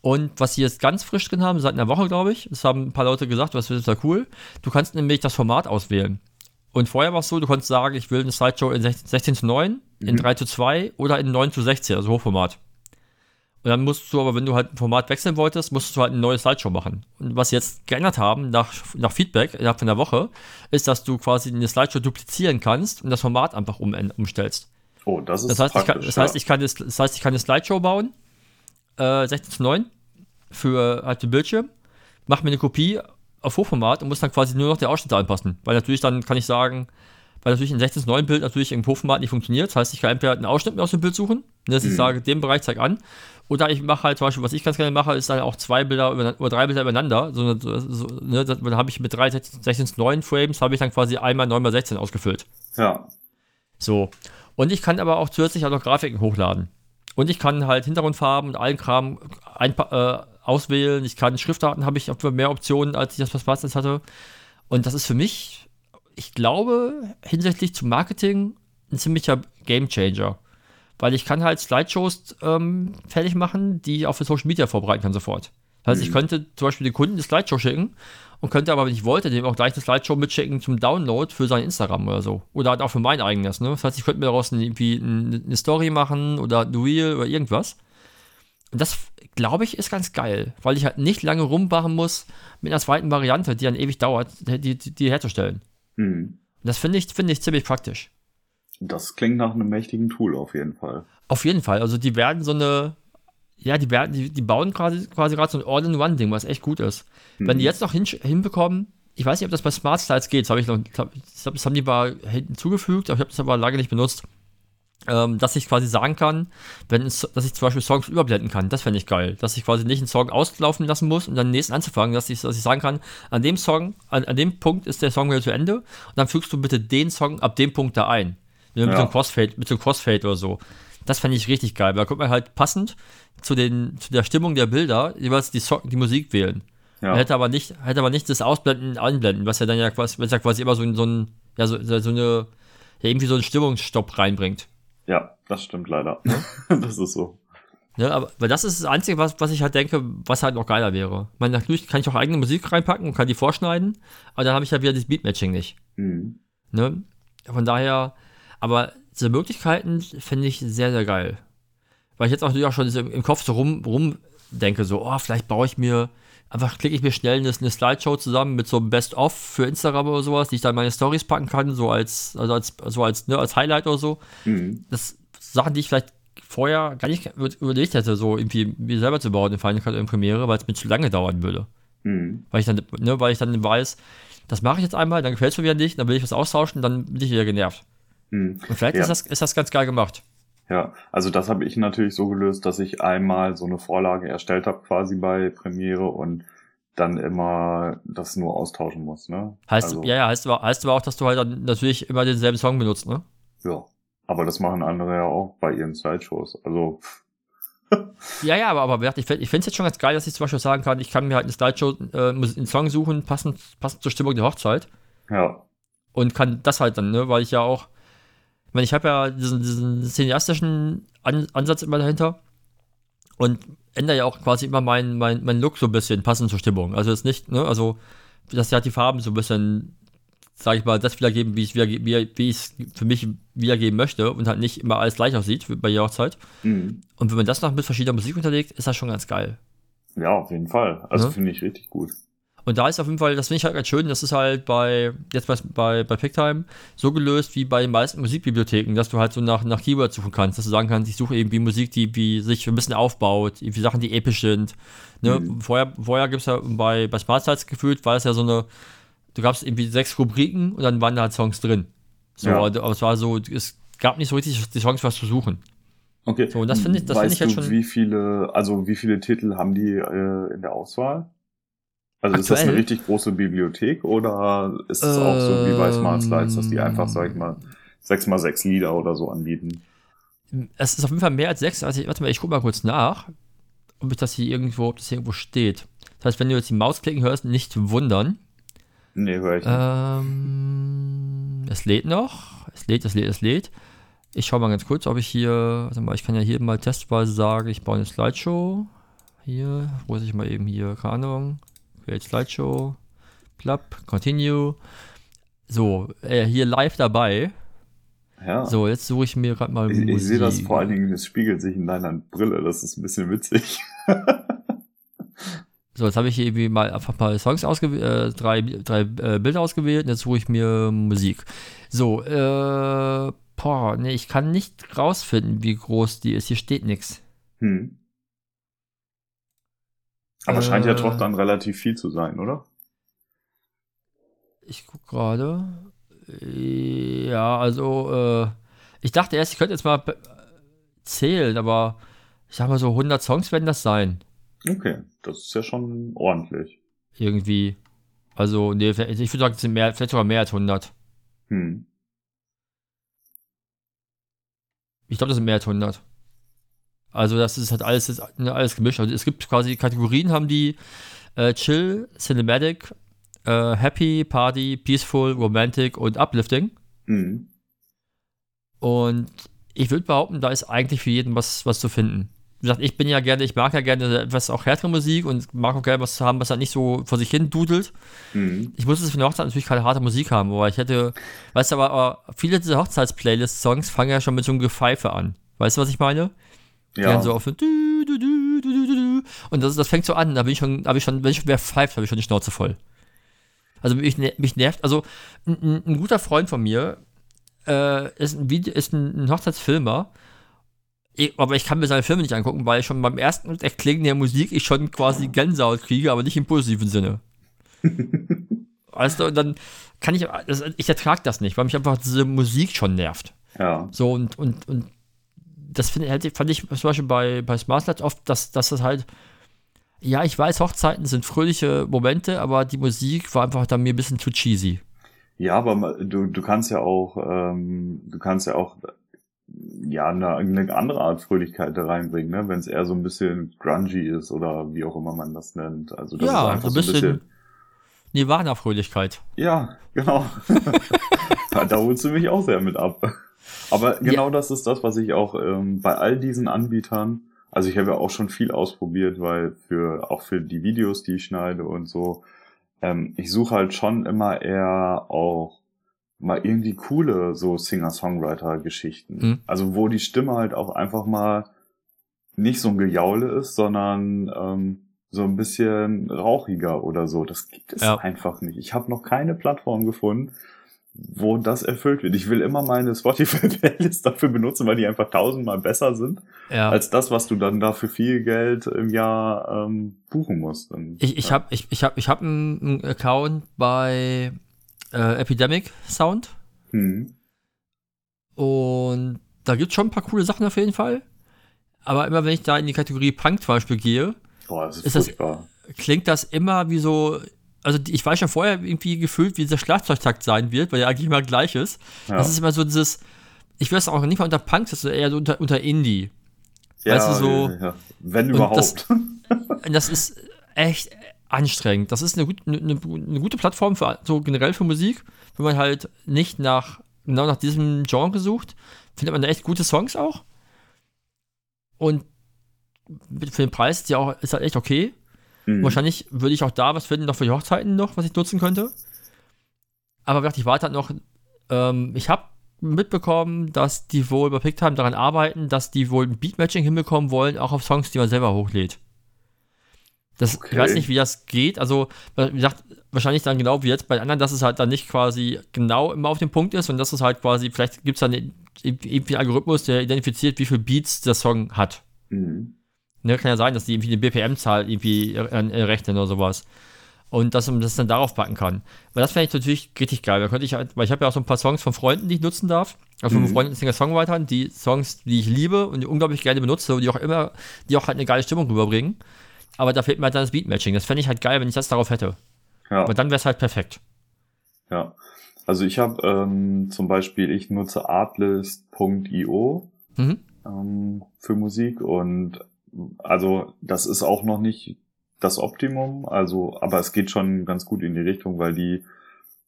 B: Und was sie jetzt ganz frisch drin haben, seit einer Woche, glaube ich, das haben ein paar Leute gesagt, das ist ja cool. Du kannst nämlich das Format auswählen. Und vorher war es so, du konntest sagen, ich will eine Slideshow in 16 zu 9, mhm. in 3 zu 2 oder in 9 zu 16, also Hochformat. Und dann musst du aber, wenn du halt ein Format wechseln wolltest, musstest du halt eine neue Slideshow machen. Und was sie jetzt geändert haben, nach, nach Feedback innerhalb von einer Woche, ist, dass du quasi eine Slideshow duplizieren kannst und das Format einfach um, umstellst.
A: Oh, das ist
B: das heißt, ich kann, das, heißt, ich kann das, das heißt, ich kann eine Slideshow bauen, äh, 16 zu 9, für halt den Bildschirm, mache mir eine Kopie auf Hochformat und muss dann quasi nur noch die Ausschnitte anpassen. Weil natürlich dann kann ich sagen, weil natürlich ein 16 9 Bild natürlich im Hochformat nicht funktioniert. Das heißt, ich kann entweder einen Ausschnitt aus dem Bild suchen, ne, dass ich mhm. sage, den Bereich zeig an. Oder ich mache halt zum Beispiel, was ich ganz gerne mache, ist dann auch zwei Bilder oder drei Bilder übereinander. So, so, ne, dann habe ich mit drei 16 9 Frames, habe ich dann quasi einmal 9 x 16 ausgefüllt.
A: Ja.
B: So. Und ich kann aber auch zusätzlich auch noch Grafiken hochladen. Und ich kann halt Hintergrundfarben und allen Kram ein, äh, auswählen. Ich kann Schriftarten, habe ich mehr Optionen, als ich das was passendes hatte. Und das ist für mich, ich glaube, hinsichtlich zum Marketing ein ziemlicher Gamechanger. Weil ich kann halt Slideshows ähm, fertig machen, die ich auch für Social Media vorbereiten kann sofort. Das heißt, mhm. ich könnte zum Beispiel den Kunden eine Slideshow schicken und könnte aber, wenn ich wollte, dem auch gleich eine Slideshow mitschicken zum Download für sein Instagram oder so. Oder halt auch für mein eigenes. Ne? Das heißt, ich könnte mir daraus irgendwie eine Story machen oder ein Reel oder irgendwas. Und das, glaube ich, ist ganz geil, weil ich halt nicht lange rumbauen muss mit einer zweiten Variante, die dann ewig dauert, die, die, die herzustellen. Mhm. Und das finde ich, finde ich ziemlich praktisch.
A: Das klingt nach einem mächtigen Tool auf jeden Fall.
B: Auf jeden Fall. Also die werden so eine, ja, die werden, die, die bauen quasi, quasi gerade so ein All-in-One-Ding, was echt gut ist. Mhm. Wenn die jetzt noch hin, hinbekommen, ich weiß nicht, ob das bei Smart Slides geht, das habe ich noch, das haben die mal hinzugefügt, aber ich habe das aber lange nicht benutzt ähm, dass ich quasi sagen kann, wenn dass ich zum Beispiel Songs überblenden kann. Das fände ich geil. Dass ich quasi nicht einen Song auslaufen lassen muss und dann den nächsten anzufangen, dass ich, dass ich sagen kann, an dem Song, an, an dem Punkt ist der Song wieder zu Ende und dann fügst du bitte den Song ab dem Punkt da ein. Mit, ja. so einem Crossfade, mit so einem Crossfade oder so. Das fände ich richtig geil, weil da kommt man halt passend zu, den, zu der Stimmung der Bilder jeweils die, so die Musik wählen. Ja. Hätte aber nicht, hätte aber nicht das Ausblenden, Einblenden, was ja dann ja quasi, was ja quasi immer so, so ein, ja, so, so eine, ja, irgendwie so einen Stimmungsstopp reinbringt.
A: Ja, das stimmt leider. [laughs] das ist so.
B: Ja, aber weil das ist das Einzige, was, was ich halt denke, was halt noch geiler wäre. Ich meine, natürlich kann ich auch eigene Musik reinpacken und kann die vorschneiden, aber dann habe ich ja wieder das Beatmatching nicht. Mhm. Ne? Von daher, aber diese Möglichkeiten finde ich sehr, sehr geil. Weil ich jetzt auch natürlich auch schon im Kopf so rum, rum denke, so, oh, vielleicht baue ich mir, einfach klicke ich mir schnell eine, eine Slideshow zusammen mit so einem Best-of für Instagram oder sowas, die ich dann meine Stories packen kann, so als, also als, so als, ne, als Highlight oder so. Mhm. Das Sachen, die ich vielleicht vorher gar nicht überlegt hätte, so irgendwie mir selber zu bauen in Final Cut in Premiere, weil es mir zu lange dauern würde. Mhm. Weil ich dann, ne, weil ich dann weiß, das mache ich jetzt einmal, dann gefällt es mir wieder nicht, dann will ich was austauschen, dann bin ich wieder genervt. Mhm. Und vielleicht ja. ist, das, ist das ganz geil gemacht.
A: Ja, also das habe ich natürlich so gelöst, dass ich einmal so eine Vorlage erstellt habe quasi bei Premiere und dann immer das nur austauschen muss, ne?
B: Heißt, also, ja, ja, heißt aber, heißt aber auch, dass du halt dann natürlich immer denselben Song benutzt, ne?
A: Ja. Aber das machen andere ja auch bei ihren Slideshows. Also. [laughs]
B: ja, ja, aber, aber ich finde es jetzt schon ganz geil, dass ich zum Beispiel sagen kann, ich kann mir halt eine Slideshow, äh, einen Song suchen, passend, passend zur Stimmung der Hochzeit.
A: Ja.
B: Und kann das halt dann, ne, weil ich ja auch ich meine, ich habe ja diesen, diesen cineastischen An Ansatz immer dahinter und ändere ja auch quasi immer meinen mein, mein Look so ein bisschen passend zur Stimmung. Also ist nicht, ne, also dass ja die Farben so ein bisschen sage ich mal, das wiedergeben, wie ich es wie, wie für mich wiedergeben möchte und halt nicht immer alles gleich aussieht bei jeder Hochzeit. Mhm. Und wenn man das noch mit verschiedener Musik unterlegt, ist das schon ganz geil.
A: Ja, auf jeden Fall. Also ja? finde ich richtig gut.
B: Und da ist auf jeden Fall, das finde ich halt ganz schön, das ist halt bei, jetzt bei, bei, bei Picktime so gelöst wie bei den meisten Musikbibliotheken, dass du halt so nach, nach Keywords suchen kannst, dass du sagen kannst, ich suche irgendwie Musik, die wie sich ein bisschen aufbaut, irgendwie Sachen, die episch sind. Ne? Mhm. Vorher, vorher gibt es ja bei, bei Smart Sites gefühlt, war es ja so eine, du gabst irgendwie sechs Rubriken und dann waren da halt Songs drin. So, ja. aber es war so, es gab nicht so richtig die Chance, was zu suchen.
A: Okay. So, und das finde ich, das finde ich jetzt schon. Wie viele, also wie viele Titel haben die äh, in der Auswahl? Also Aktuell? ist das eine richtig große Bibliothek oder ist es auch so wie bei Smart Slides, dass die einfach, sag ich mal, sechs mal sechs Lieder oder so anbieten?
B: Es ist auf jeden Fall mehr als sechs. Also, warte mal, ich guck mal kurz nach, ob ich das hier irgendwo, ob das hier irgendwo steht. Das heißt, wenn du jetzt die Maus klicken hörst, nicht wundern.
A: Nee, höre ich
B: nicht. Ähm, es lädt noch. Es lädt, es lädt, es lädt. Ich schaue mal ganz kurz, ob ich hier, also mal, ich kann ja hier mal testweise sagen, ich baue eine Slideshow. Hier, wo ich mal eben hier, keine Ahnung. Create Slideshow. Plap, Continue. So, äh, hier live dabei. Ja. So, jetzt suche ich mir gerade mal
A: Ich, ich sehe das vor allen Dingen, es spiegelt sich in deiner Brille, das ist ein bisschen witzig. [laughs]
B: so, jetzt habe ich hier irgendwie mal einfach mal Songs ausgewählt, äh, drei, drei äh, Bilder ausgewählt und jetzt suche ich mir Musik. So, äh, boah, nee, ich kann nicht rausfinden, wie groß die ist. Hier steht nichts. Hm.
A: Aber äh, scheint ja doch dann relativ viel zu sein, oder?
B: Ich guck gerade. Ja, also, äh, ich dachte erst, ich könnte jetzt mal zählen, aber ich sag mal so 100 Songs werden das sein.
A: Okay, das ist ja schon ordentlich.
B: Irgendwie. Also, nee, ich würde sagen, es sind mehr, vielleicht sogar mehr als 100. Hm. Ich glaube, das sind mehr als 100. Also das ist halt alles, ist alles gemischt. Also es gibt quasi Kategorien, haben die äh, Chill, Cinematic, äh, Happy, Party, Peaceful, Romantic und Uplifting. Mhm. Und ich würde behaupten, da ist eigentlich für jeden was, was zu finden. Wie gesagt, ich bin ja gerne, ich mag ja gerne etwas auch härtere Musik und mag auch gerne was zu haben, was halt nicht so vor sich hin dudelt. Mhm. Ich muss es für eine Hochzeit natürlich keine harte Musik haben, aber ich hätte, weißt du, aber, aber viele dieser Hochzeits-Playlist-Songs fangen ja schon mit so einem Gepfeife an. Weißt du, was ich meine? Ja. Die dann so auf so, du, du, du, und das, das fängt so an, da bin ich schon, habe ich schon, wenn ich wer pfeift, habe ich schon die Schnauze voll. Also mich, mich nervt, also ein, ein, guter Freund von mir äh, ist, ein Video, ist ein, ein Hochzeitsfilmer, ich, aber ich kann mir seine Filme nicht angucken, weil schon beim ersten Erklingen der Musik ich schon quasi Gänsehaut kriege, aber nicht im positiven Sinne. [laughs] und dann kann ich, ich ertrage das nicht, weil mich einfach diese Musik schon nervt. Ja. So, und, und, und das find, fand ich zum Beispiel bei, bei Smartlights oft, dass, dass das halt, ja, ich weiß, Hochzeiten sind fröhliche Momente, aber die Musik war einfach dann mir ein bisschen zu cheesy.
A: Ja, aber du, du kannst ja auch, ähm, du kannst ja auch ja eine, eine andere Art Fröhlichkeit da reinbringen, ne? wenn es eher so ein bisschen grungy ist oder wie auch immer man das nennt. Also das
B: ja, ist so ein bisschen, bisschen Nirvana-Fröhlichkeit.
A: Ja, genau. [laughs] da holst du mich auch sehr mit ab. Aber genau ja. das ist das, was ich auch ähm, bei all diesen Anbietern, also ich habe ja auch schon viel ausprobiert, weil für auch für die Videos, die ich schneide und so, ähm, ich suche halt schon immer eher auch mal irgendwie coole so Singer-Songwriter-Geschichten. Mhm. Also wo die Stimme halt auch einfach mal nicht so ein Gejaule ist, sondern ähm, so ein bisschen rauchiger oder so. Das gibt es ja. einfach nicht. Ich habe noch keine Plattform gefunden, wo das erfüllt wird. Ich will immer meine Spotify-Playlist [laughs] dafür benutzen, weil die einfach tausendmal besser sind, ja. als das, was du dann dafür viel Geld im Jahr ähm, buchen musst. Und,
B: ich ich ja. habe ich, ich hab, ich hab einen Account bei äh, Epidemic Sound. Hm. Und da gibt es schon ein paar coole Sachen auf jeden Fall. Aber immer wenn ich da in die Kategorie Punk zum Beispiel gehe,
A: oh, das ist, ist das,
B: klingt das immer wie so also ich weiß schon vorher irgendwie gefühlt, wie dieser Schlagzeugtakt sein wird, weil er eigentlich immer gleich ist. Ja. Das ist immer so dieses, ich will es auch nicht mal unter Punk, das ist eher so unter, unter Indie. Ja, weißt du, so. Ja,
A: wenn überhaupt.
B: Das, das, ist echt anstrengend. Das ist eine, eine, eine, gute Plattform für so generell für Musik, wenn man halt nicht nach genau nach diesem Genre sucht, findet man da echt gute Songs auch. Und für den Preis ist ja auch ist halt echt okay. Mhm. Wahrscheinlich würde ich auch da was finden, noch für die Hochzeiten noch, was ich nutzen könnte. Aber ich warte halt noch, ähm, ich habe mitbekommen, dass die wohl bei Picktime daran arbeiten, dass die wohl ein Beatmatching hinbekommen wollen, auch auf Songs, die man selber hochlädt. Das, okay. Ich weiß nicht, wie das geht. Also, wie gesagt, wahrscheinlich dann genau wie jetzt bei anderen, dass es halt dann nicht quasi genau immer auf dem Punkt ist und dass es halt quasi, vielleicht gibt es dann irgendwie einen Algorithmus, der identifiziert, wie viele Beats der Song hat. Mhm. Ne, kann ja sein, dass die irgendwie eine BPM-Zahl irgendwie errechnen oder sowas. Und dass man das dann darauf packen kann. Weil das fände ich natürlich richtig geil. Da könnte ich halt, weil ich habe ja auch so ein paar Songs von Freunden, die ich nutzen darf. Also von mhm. Freunden Singer-Songwritern, die Songs, die ich liebe und die unglaublich gerne benutze und die auch immer, die auch halt eine geile Stimmung rüberbringen. Aber da fehlt mir halt dann das Beatmatching. Das fände ich halt geil, wenn ich das darauf hätte. Ja. Aber dann wäre es halt perfekt.
A: Ja. Also ich habe ähm, zum Beispiel, ich nutze artlist.io mhm. ähm, für Musik und also das ist auch noch nicht das Optimum, also aber es geht schon ganz gut in die Richtung, weil die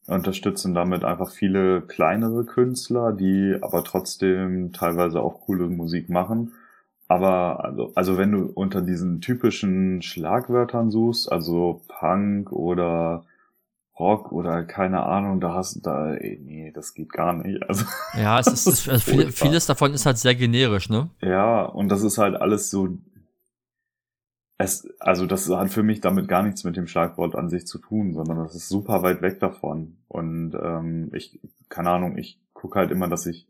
A: unterstützen damit einfach viele kleinere Künstler, die aber trotzdem teilweise auch coole Musik machen. Aber also, also wenn du unter diesen typischen Schlagwörtern suchst, also Punk oder Rock oder keine Ahnung, da hast du da, ey, nee, das geht gar nicht. [laughs] Also,
B: ja, es ist, ist also viel, vieles davon ist halt sehr generisch, ne?
A: Ja, und das ist halt alles so. Es, also das hat für mich damit gar nichts mit dem Schlagwort an sich zu tun, sondern das ist super weit weg davon. Und ähm, ich, keine Ahnung, ich gucke halt immer, dass ich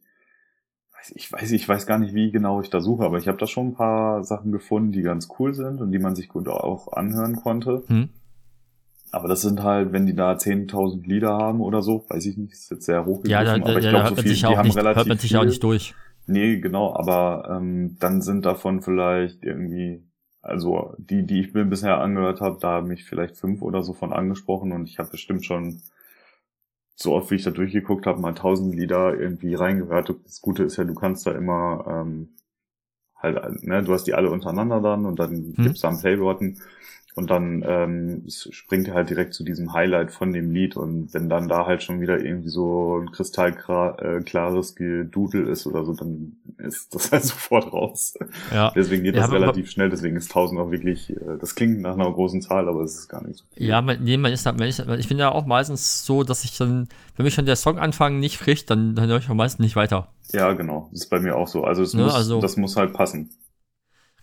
A: ich weiß, ich weiß gar nicht, wie genau ich da suche, aber ich habe da schon ein paar Sachen gefunden, die ganz cool sind und die man sich gut auch anhören konnte. Hm. Aber das sind halt, wenn die da 10.000 Lieder haben oder so, weiß ich nicht, ist jetzt sehr hoch.
B: Ja, da, aber ich ja, glaube, so viel, die haben nicht, relativ hört man sich viel. auch nicht durch.
A: Nee, genau, aber ähm, dann sind davon vielleicht irgendwie, also die, die ich mir bisher angehört habe, da haben mich vielleicht fünf oder so von angesprochen und ich habe bestimmt schon so oft wie ich da durchgeguckt habe, mal tausend Lieder irgendwie reingehört. Das Gute ist ja, du kannst da immer ähm, halt, ne, du hast die alle untereinander dann und dann hm. gibt's da einen Playbutton und dann ähm, springt er halt direkt zu diesem Highlight von dem Lied und wenn dann da halt schon wieder irgendwie so ein kristallklares äh, Gedudel ist oder so, dann ist das halt [laughs] sofort raus. Ja. Deswegen geht ja, das relativ schnell, deswegen ist 1000 auch wirklich, äh, das klingt nach einer großen Zahl, aber es ist gar nicht so
B: viel. Ja, man, nee, man ist halt, ich, ich finde ja auch meistens so, dass ich dann, wenn mich schon der Song anfangen nicht kriegt, dann, dann höre ich auch meistens nicht weiter.
A: Ja, genau, das ist bei mir auch so. Also, es ne, muss, also, das muss halt passen.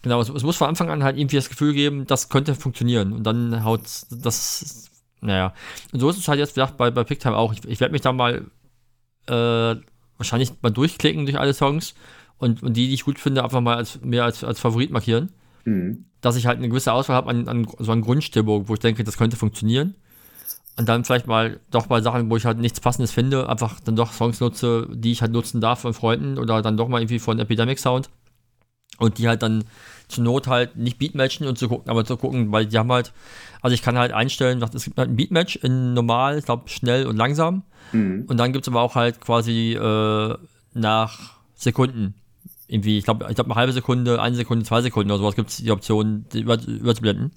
B: Genau, es, es, muss von Anfang an halt irgendwie das Gefühl geben, das könnte funktionieren. Und dann haut das, naja. Und so ist es halt jetzt gedacht bei, bei Picktime auch. Ich, ich werde mich da mal äh, wahrscheinlich mal durchklicken durch alle Songs und, und die, die ich gut finde, einfach mal als, mehr als, als Favorit markieren. Mhm. Dass ich halt eine gewisse Auswahl habe an, an so einer Grundstimmung, wo ich denke, das könnte funktionieren. Und dann vielleicht mal doch bei Sachen, wo ich halt nichts Passendes finde, einfach dann doch Songs nutze, die ich halt nutzen darf von Freunden oder dann doch mal irgendwie von Epidemic Sound und die halt dann zur Not halt nicht Beatmatchen und zu gucken, aber zu gucken, weil die haben halt, also ich kann halt einstellen, es gibt halt ein Beatmatch in normal, ich glaube schnell und langsam. Mhm. Und dann gibt es aber auch halt quasi äh, nach Sekunden. Irgendwie, ich glaube, ich glaube eine halbe Sekunde, eine Sekunde, zwei Sekunden oder sowas gibt es die Option, die über, überzublenden.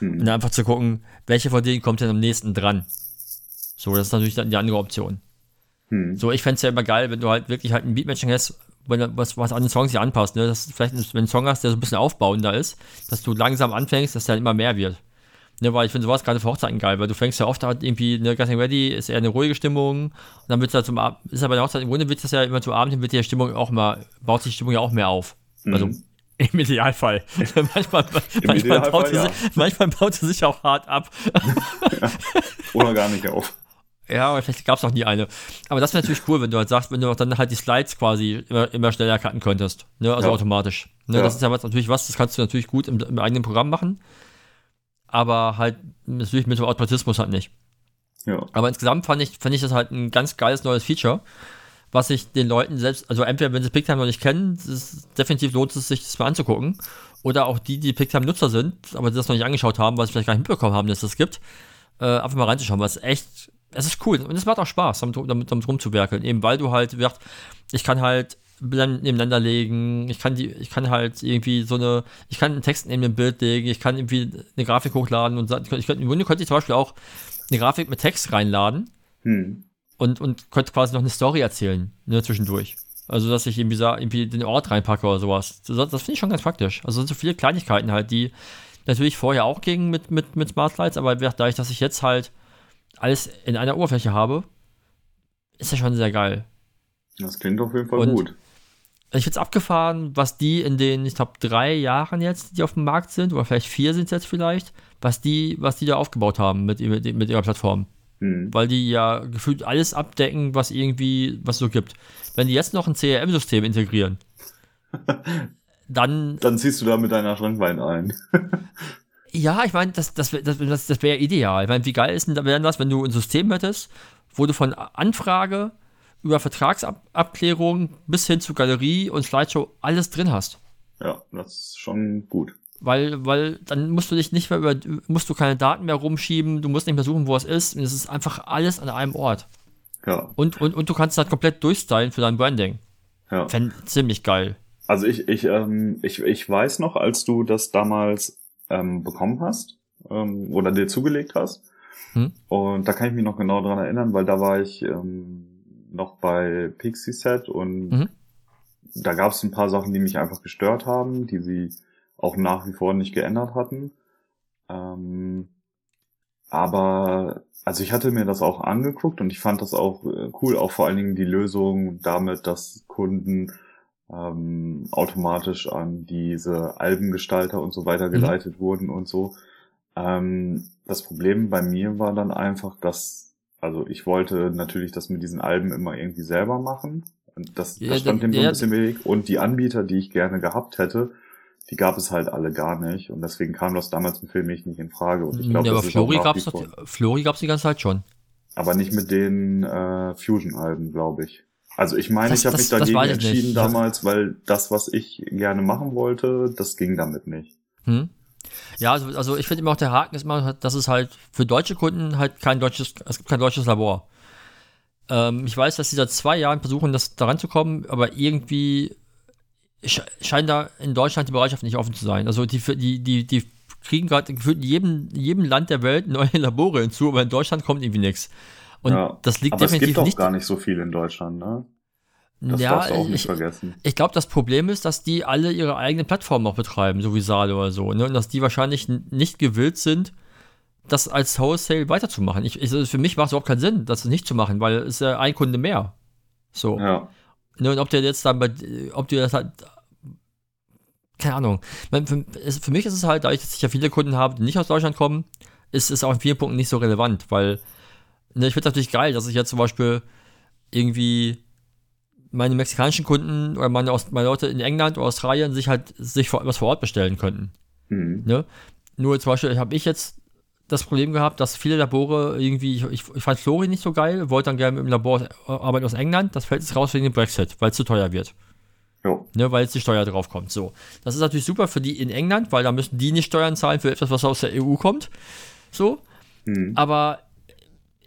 B: Mhm. Und dann einfach zu gucken, welche von denen kommt denn am nächsten dran. So, das ist natürlich dann die andere Option. Mhm. So, ich fände es ja immer geil, wenn du halt wirklich halt ein Beatmatching hast, wenn, was, was an den Songs sich anpasst, ne? Dass vielleicht, wenn du einen Song hast, der so ein bisschen aufbauender ist, dass du langsam anfängst, dass der halt immer mehr wird. Ne, weil ich finde sowas gerade für Hochzeiten geil, weil du fängst ja oft halt irgendwie, ne, Getting Ready ist eher eine ruhige Stimmung und dann wird es halt zum Abend, ist aber bei der Hochzeit, im Grunde wird das ja immer zum Abend hin, wird die Stimmung auch mal, baut sich die Stimmung ja auch mehr auf. Mhm. Also, [laughs] im Idealfall. [laughs] manchmal, Im manchmal, Idealfall, baut ja. sich, manchmal baut es sich auch hart ab. [laughs]
A: Oder gar nicht auf.
B: Ja, aber vielleicht gab es noch nie eine. Aber das wäre natürlich cool, wenn du halt sagst, wenn du auch dann halt die Slides quasi immer, immer schneller cutten könntest. Ne? Also ja. automatisch. Ne? Ja. Das ist ja was, natürlich was, das kannst du natürlich gut im, im, eigenen Programm machen. Aber halt natürlich mit dem Automatismus halt nicht. Ja. Aber insgesamt fand ich, fand ich das halt ein ganz geiles neues Feature, was ich den Leuten selbst, also entweder wenn sie Picktime noch nicht kennen, ist, definitiv lohnt es sich, das mal anzugucken. Oder auch die, die Picktime-Nutzer sind, aber die das noch nicht angeschaut haben, weil sie vielleicht gar nicht mitbekommen haben, dass es das gibt, äh, einfach mal reinzuschauen, was echt es ist cool und es macht auch Spaß, damit, damit, damit rumzuwerkeln, eben weil du halt, ich kann halt nebeneinander legen, ich kann die, ich kann halt irgendwie so eine, ich kann einen Text neben dem Bild legen, ich kann irgendwie eine Grafik hochladen und ich könnte, im Grunde könnte ich zum Beispiel auch eine Grafik mit Text reinladen hm. und, und könnte quasi noch eine Story erzählen, ne, zwischendurch. Also, dass ich irgendwie, irgendwie den Ort reinpacke oder sowas. Das, das finde ich schon ganz praktisch. Also, sind so viele Kleinigkeiten halt, die natürlich vorher auch gingen mit, mit, mit Smart Lights, aber dadurch, dass ich jetzt halt alles in einer Oberfläche habe, ist ja schon sehr geil.
A: Das klingt auf jeden Fall
B: Und-
A: gut.
B: Ich find's abgefahren, was die in den, ich glaube, drei Jahren jetzt, die auf dem Markt sind, oder vielleicht vier sind es jetzt vielleicht, was die, was die da aufgebaut haben mit, mit, mit ihrer Plattform.
A: Hm.
B: Weil die ja gefühlt alles abdecken, was irgendwie, was es so gibt. Wenn die jetzt noch ein CRM-System integrieren, [laughs] dann,
A: Dann ziehst du da mit deiner Schrankwein ein. [laughs]
B: ja, ich meine, das, das, das, das, das wäre ideal. Ich meine, wie geil ist denn das, wenn du ein System hättest, wo du von Anfrage über Vertragsabklärung bis hin zu Galerie und Slideshow alles drin hast.
A: Ja, das ist schon gut.
B: Weil, weil dann musst du dich nicht mehr über, musst du keine Daten mehr rumschieben, du musst nicht mehr suchen, wo es ist. Und es ist einfach alles an einem Ort.
A: Ja,
B: Und, und, und du kannst halt komplett durchstylen für dein Branding.
A: ja.
B: Fänd ziemlich geil.
A: Also ich, ich, ähm, ich, ich weiß noch, als du das damals ähm, bekommen hast ähm, oder dir zugelegt hast.
B: Hm.
A: Und da kann ich mich noch genau dran erinnern, weil da war ich ähm, noch bei Pixie Set und
B: Mhm.
A: da gab es ein paar Sachen, die mich einfach gestört haben, die sie auch nach wie vor nicht geändert hatten. Ähm, aber also ich hatte mir das auch angeguckt und ich fand das auch äh, cool, auch vor allen Dingen die Lösung damit, dass Kunden ähm, automatisch an diese Albengestalter und so weiter
B: Mhm.
A: geleitet wurden und so. Ähm, das Problem bei mir war dann einfach, dass, also ich wollte natürlich das mit diesen Alben immer irgendwie selber machen. Und das,
B: Ja,
A: das stand dem so ein bisschen im Weg. Und die Anbieter, die ich gerne gehabt hätte, die gab es halt alle gar nicht. Und deswegen kam das damals für mich nicht in Frage. Und ich glaube,
B: ja, aber Flori Flori gab's die ganze Zeit schon.
A: aber nicht mit den äh, Fusion-Alben, glaube ich. Also ich meine,
B: Das-
A: ich habe mich dagegen entschieden damals, weil das, was ich gerne machen wollte, das ging damit nicht.
B: Hm? Ja, also, also ich finde immer auch der Haken ist immer, dass es halt für deutsche Kunden halt kein deutsches, es gibt kein deutsches Labor. Ähm, ich weiß, dass sie seit zwei Jahren versuchen, das daran zu kommen, aber irgendwie sch scheint da in Deutschland die Bereitschaft nicht offen zu sein. Also die, die, die, die kriegen gerade gefühlt in jedem, jedem Land der Welt neue [laughs] Labore hinzu, aber in Deutschland kommt irgendwie nichts. Und
A: ja.
B: das liegt
A: Aber es
B: definitiv
A: gibt auch
B: nicht.
A: gar nicht so viel in Deutschland, ne? Das
B: ja,
A: darfst du auch nicht
B: ich,
A: vergessen.
B: ich glaube, das Problem ist, dass die alle ihre eigenen Plattformen auch betreiben, so wie Sale oder so, ne? Und dass die wahrscheinlich nicht gewillt sind, das als Wholesale weiterzumachen. Ich, ich, also für mich macht es überhaupt keinen Sinn, das nicht zu machen, weil es ist ja ein Kunde mehr. So.
A: Ja.
B: Ne? Und ob der jetzt dann bei, ob du das halt, keine Ahnung. Für, es, für mich ist es halt, da ich ich ja viele Kunden habe, die nicht aus Deutschland kommen, ist es auch in vielen Punkten nicht so relevant, weil ne, ich finde es natürlich geil, dass ich jetzt zum Beispiel irgendwie meine mexikanischen Kunden oder meine, meine Leute in England oder Australien sich halt sich vor, was vor Ort bestellen könnten.
A: Mhm.
B: Ne? Nur zum Beispiel habe ich jetzt das Problem gehabt, dass viele Labore irgendwie, ich, ich, ich fand Flori nicht so geil, wollte dann gerne im Labor arbeiten aus England, das fällt jetzt raus wegen dem Brexit, weil es zu teuer wird,
A: Jo.
B: ne, weil jetzt die Steuer drauf kommt. So. Das ist natürlich super für die in England, weil da müssen die nicht Steuern zahlen für etwas, was aus der EU kommt. So.
A: Mhm.
B: Aber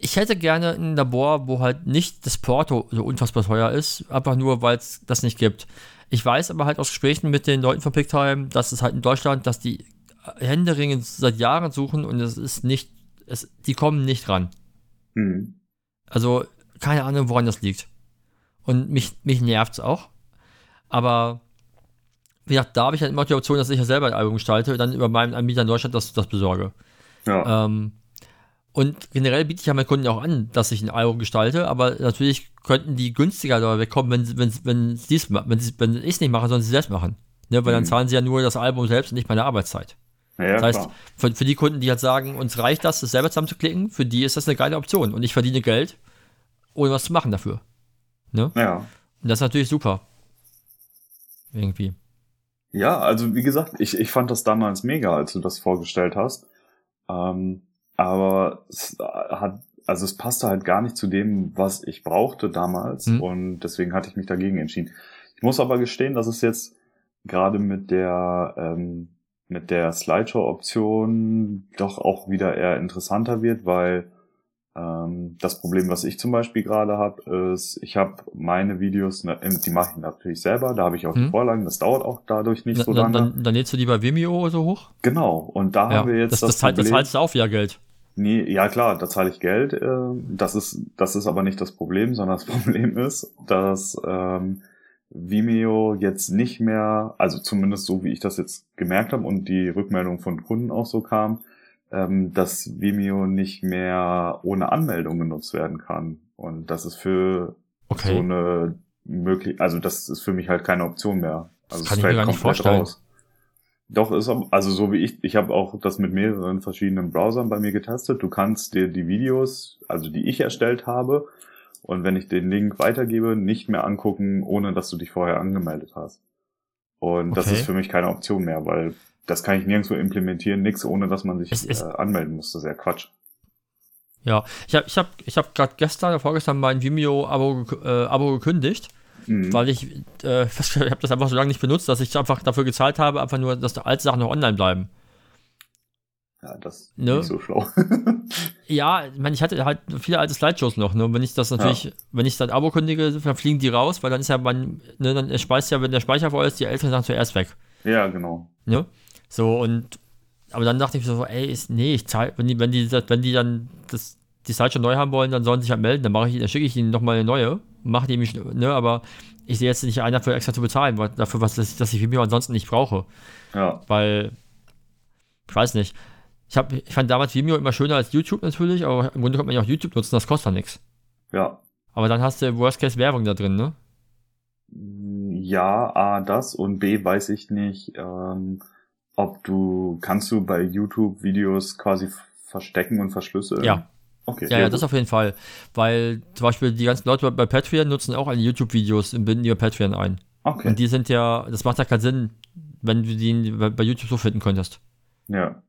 B: ich hätte gerne ein Labor, wo halt nicht das Porto so unfassbar teuer ist, einfach nur, weil es das nicht gibt. Ich weiß aber halt aus Gesprächen mit den Leuten von Picktime, dass es halt in Deutschland, dass die händeringend seit Jahren suchen und es ist nicht, es, die kommen nicht ran.
A: Mhm.
B: Also keine Ahnung, woran das liegt. Und mich, mich nervt es auch. Aber wie gesagt, da habe ich halt immer die Option, dass ich ja selber ein Album gestalte, dann über meinen Anbieter in Deutschland das, das besorge.
A: Ja.
B: Ähm, und generell biete ich ja meinen Kunden auch an, dass ich ein Album gestalte, aber natürlich könnten die günstiger da wegkommen, wenn, wenn, wenn, sie's, ma- wenn, sie- wenn ich es nicht mache, sondern sie selbst machen. Ne, weil dann
A: Mhm.
B: zahlen sie ja nur das Album selbst und nicht meine Arbeitszeit.
A: ja,
B: Das heißt,
A: klar.
B: für, für die Kunden, die halt sagen, uns reicht das, das selber zusammenzuklicken, für die ist das eine geile Option. Und ich verdiene Geld, ohne was zu machen dafür. Ne?
A: Ja.
B: Und das ist natürlich super. Irgendwie.
A: Ja, also wie gesagt, ich, ich fand das damals mega, als du das vorgestellt hast. Ähm, aber es hat, also es passte halt gar nicht zu dem, was ich brauchte damals.
B: Mhm.
A: Und deswegen hatte ich mich dagegen entschieden. Ich muss aber gestehen, dass es jetzt gerade mit der ähm, mit der Slideshow-Option doch auch wieder eher interessanter wird, weil ähm, das Problem, was ich zum Beispiel gerade habe, ist, ich habe meine Videos, na- die mache ich natürlich selber, da habe ich auch die
B: Mhm.
A: Vorlagen, das dauert auch dadurch nicht so
B: dann,
A: lange.
B: dann, dann lädst du die bei Vimeo so hoch.
A: Genau, und da
B: Ja,
A: haben wir jetzt
B: das,
A: das,
B: das, zahlt, das
A: Problem.
B: zahlst du auch wieder Geld.
A: Nee, ja klar, da zahle ich Geld. Äh, das ist, das ist aber nicht das Problem, [laughs] sondern das Problem ist, dass ähm, Vimeo jetzt nicht mehr, also zumindest so wie ich das jetzt gemerkt habe und die Rückmeldung von Kunden auch so kam, ähm, dass Vimeo nicht mehr ohne Anmeldung genutzt werden kann. Und das ist für
B: Okay.
A: so eine möglich, also das ist für mich halt keine Option mehr. Also
B: kann
A: es
B: ich mir
A: fällt
B: gar nicht vorstellen.
A: Doch, ist also so wie ich, ich habe auch das mit mehreren verschiedenen Browsern bei mir getestet. Du kannst dir die Videos, also die ich erstellt habe, und wenn ich den Link weitergebe, nicht mehr angucken, ohne dass du dich vorher angemeldet hast. Und das
B: Okay.
A: ist für mich keine Option mehr, weil das kann ich nirgendwo implementieren, nix, ohne dass man sich
B: Es ist-
A: äh, anmelden muss. Das ist ja Quatsch.
B: Ja, ich habe ich hab, ich hab gerade gestern oder vorgestern mein Vimeo-Abo äh, Abo gekündigt,
A: Mhm.
B: weil ich, äh, [laughs] ich habe das einfach so lange nicht benutzt, dass ich einfach dafür gezahlt habe, einfach nur, dass alte Sachen noch online bleiben.
A: Ja, das ist
B: Ne?
A: nicht so schlau. [laughs]
B: Ja, ich meine, ich hatte halt viele alte Slideshows noch, ne? Und wenn ich das natürlich, wenn ich das Abo kündige, dann fliegen die raus, weil dann ist ja mein, ne, dann speist ja, wenn der Speicher voll ist, die älteren Sachen zuerst weg.
A: ja, genau.
B: Ne? So, und aber dann dachte ich so, ey, ist, nee, ich zahl, wenn die, wenn die, wenn die dann das, die Slideshow neu haben wollen, dann sollen sie sich halt melden, dann mache ich, dann schicke ich ihnen nochmal eine neue, mache die mich, ne, aber ich sehe jetzt nicht ein, dafür extra zu bezahlen, weil, dafür, was, dass ich, dass ich Vimeo ansonsten nicht brauche,
A: Ja,
B: weil, ich weiß nicht, ich, hab, ich fand damals Vimeo immer schöner als YouTube natürlich, aber im Grunde kann man ja auch YouTube nutzen, das kostet ja nichts.
A: ja.
B: Aber dann hast du Worst Case Werbung da drin, ne?
A: Ja, A, das und B, weiß ich nicht, ähm, ob du, kannst du bei YouTube Videos quasi verstecken und verschlüsseln?
B: Ja.
A: Okay.
B: Ja, ja,
A: gut.
B: das auf jeden Fall. Weil zum Beispiel die ganzen Leute bei Patreon nutzen auch alle YouTube-Videos und binden ihr Patreon ein.
A: Okay.
B: Und die sind ja, das macht ja keinen Sinn, wenn du die bei YouTube so finden könntest.
A: Ja.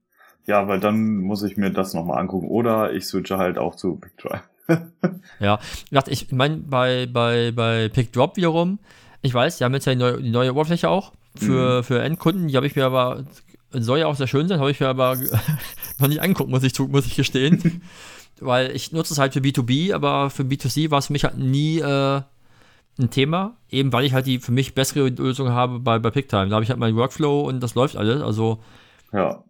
A: Ja, weil dann muss ich mir das nochmal angucken. Oder ich switche halt auch zu PickDrive. [laughs]
B: Ja, ich meine, bei, bei, bei PickDrop wiederum, ich weiß, die haben jetzt ja die neue, die neue Oberfläche auch für, für Endkunden, die habe ich mir aber, soll ja auch sehr schön sein, habe ich mir aber [laughs] noch nicht angeguckt, muss ich, muss ich gestehen. [laughs] Weil ich nutze es halt für B2B, aber für B2C war es für mich halt nie äh, ein Thema, eben weil ich halt die für mich bessere Lösung habe bei, bei PickTime. Da habe ich halt meinen Workflow und das läuft alles, also
A: Ja.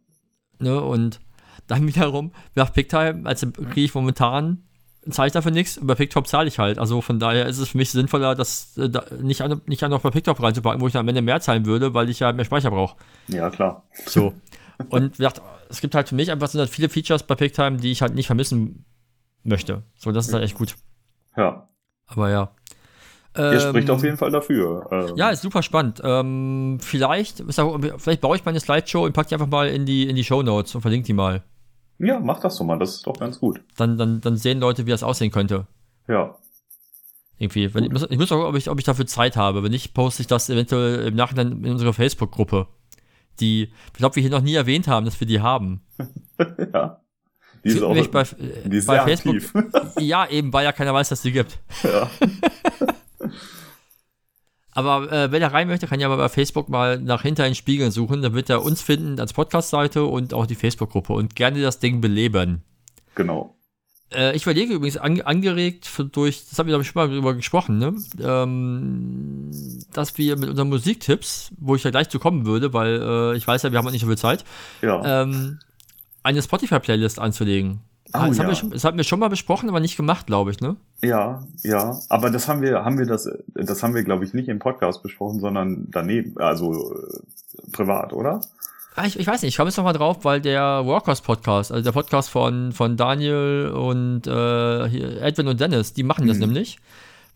B: Ne, und dann [laughs] wiederum, nach Picktime, also kriege ich momentan, zahle ich dafür nichts, über Picktop zahle ich halt. Also von daher ist es für mich sinnvoller, das äh, da, nicht, an, nicht an noch bei Picktop reinzupacken, wo ich dann am Ende mehr zahlen würde, weil ich ja mehr Speicher brauche.
A: Ja, klar.
B: So. [laughs] und wie gesagt, es gibt halt für mich einfach sind halt viele Features bei Picktime, die ich halt nicht vermissen möchte. So, das ist halt echt gut.
A: Ja.
B: Aber ja.
A: Ihr spricht
B: Ähm,
A: auf jeden Fall dafür. Ähm,
B: Ja, ist super spannend. Ähm, vielleicht, vielleicht baue ich meine Slideshow und packe die einfach mal in die, in die Show Notes und verlinke die mal.
A: ja, mach das doch mal. Das ist doch ganz gut.
B: Dann, dann, dann sehen Leute, wie das aussehen könnte.
A: Ja.
B: Irgendwie. Wenn, ich, muss, auch, ob ich, ob ich dafür Zeit habe. Wenn nicht, poste ich das eventuell im Nachhinein in unsere Facebook-Gruppe. Die, ich glaube, wir hier noch nie erwähnt haben, dass wir die haben. [laughs]
A: ja. Die ist auch
B: bei,
A: die ist
B: bei
A: sehr
B: Facebook.
A: aktiv. [laughs]
B: Ja, eben, weil ja keiner weiß, dass die gibt.
A: ja. [laughs]
B: Aber äh, wer da rein möchte, kann ja mal bei Facebook mal nach hinter den Spiegeln suchen. Dann wird er uns finden als Podcast-Seite und auch die Facebook-Gruppe und gerne das Ding beleben.
A: Genau.
B: Äh, ich überlege übrigens, an, angeregt für, durch, das haben wir, glaube ich, schon mal drüber gesprochen, ne? ähm, dass wir mit unseren Musiktipps, wo ich ja gleich zu kommen würde, weil äh, ich weiß ja, wir haben nicht so viel Zeit,
A: Ja.
B: ähm, eine Spotify-Playlist anzulegen.
A: Oh,
B: das, haben
A: ja.
B: wir schon, das hatten wir schon mal besprochen, aber nicht gemacht, glaube ich, ne?
A: Ja, ja, aber das haben wir, haben wir das, das haben wir, glaube ich, nicht im Podcast besprochen, sondern daneben, also äh, privat, oder?
B: Ah, Ich, ich weiß nicht, ich komme jetzt noch mal drauf, weil der Walkers Podcast, also der Podcast von, von Daniel und äh, Edwin und Dennis, die machen das
A: Mhm.
B: nämlich.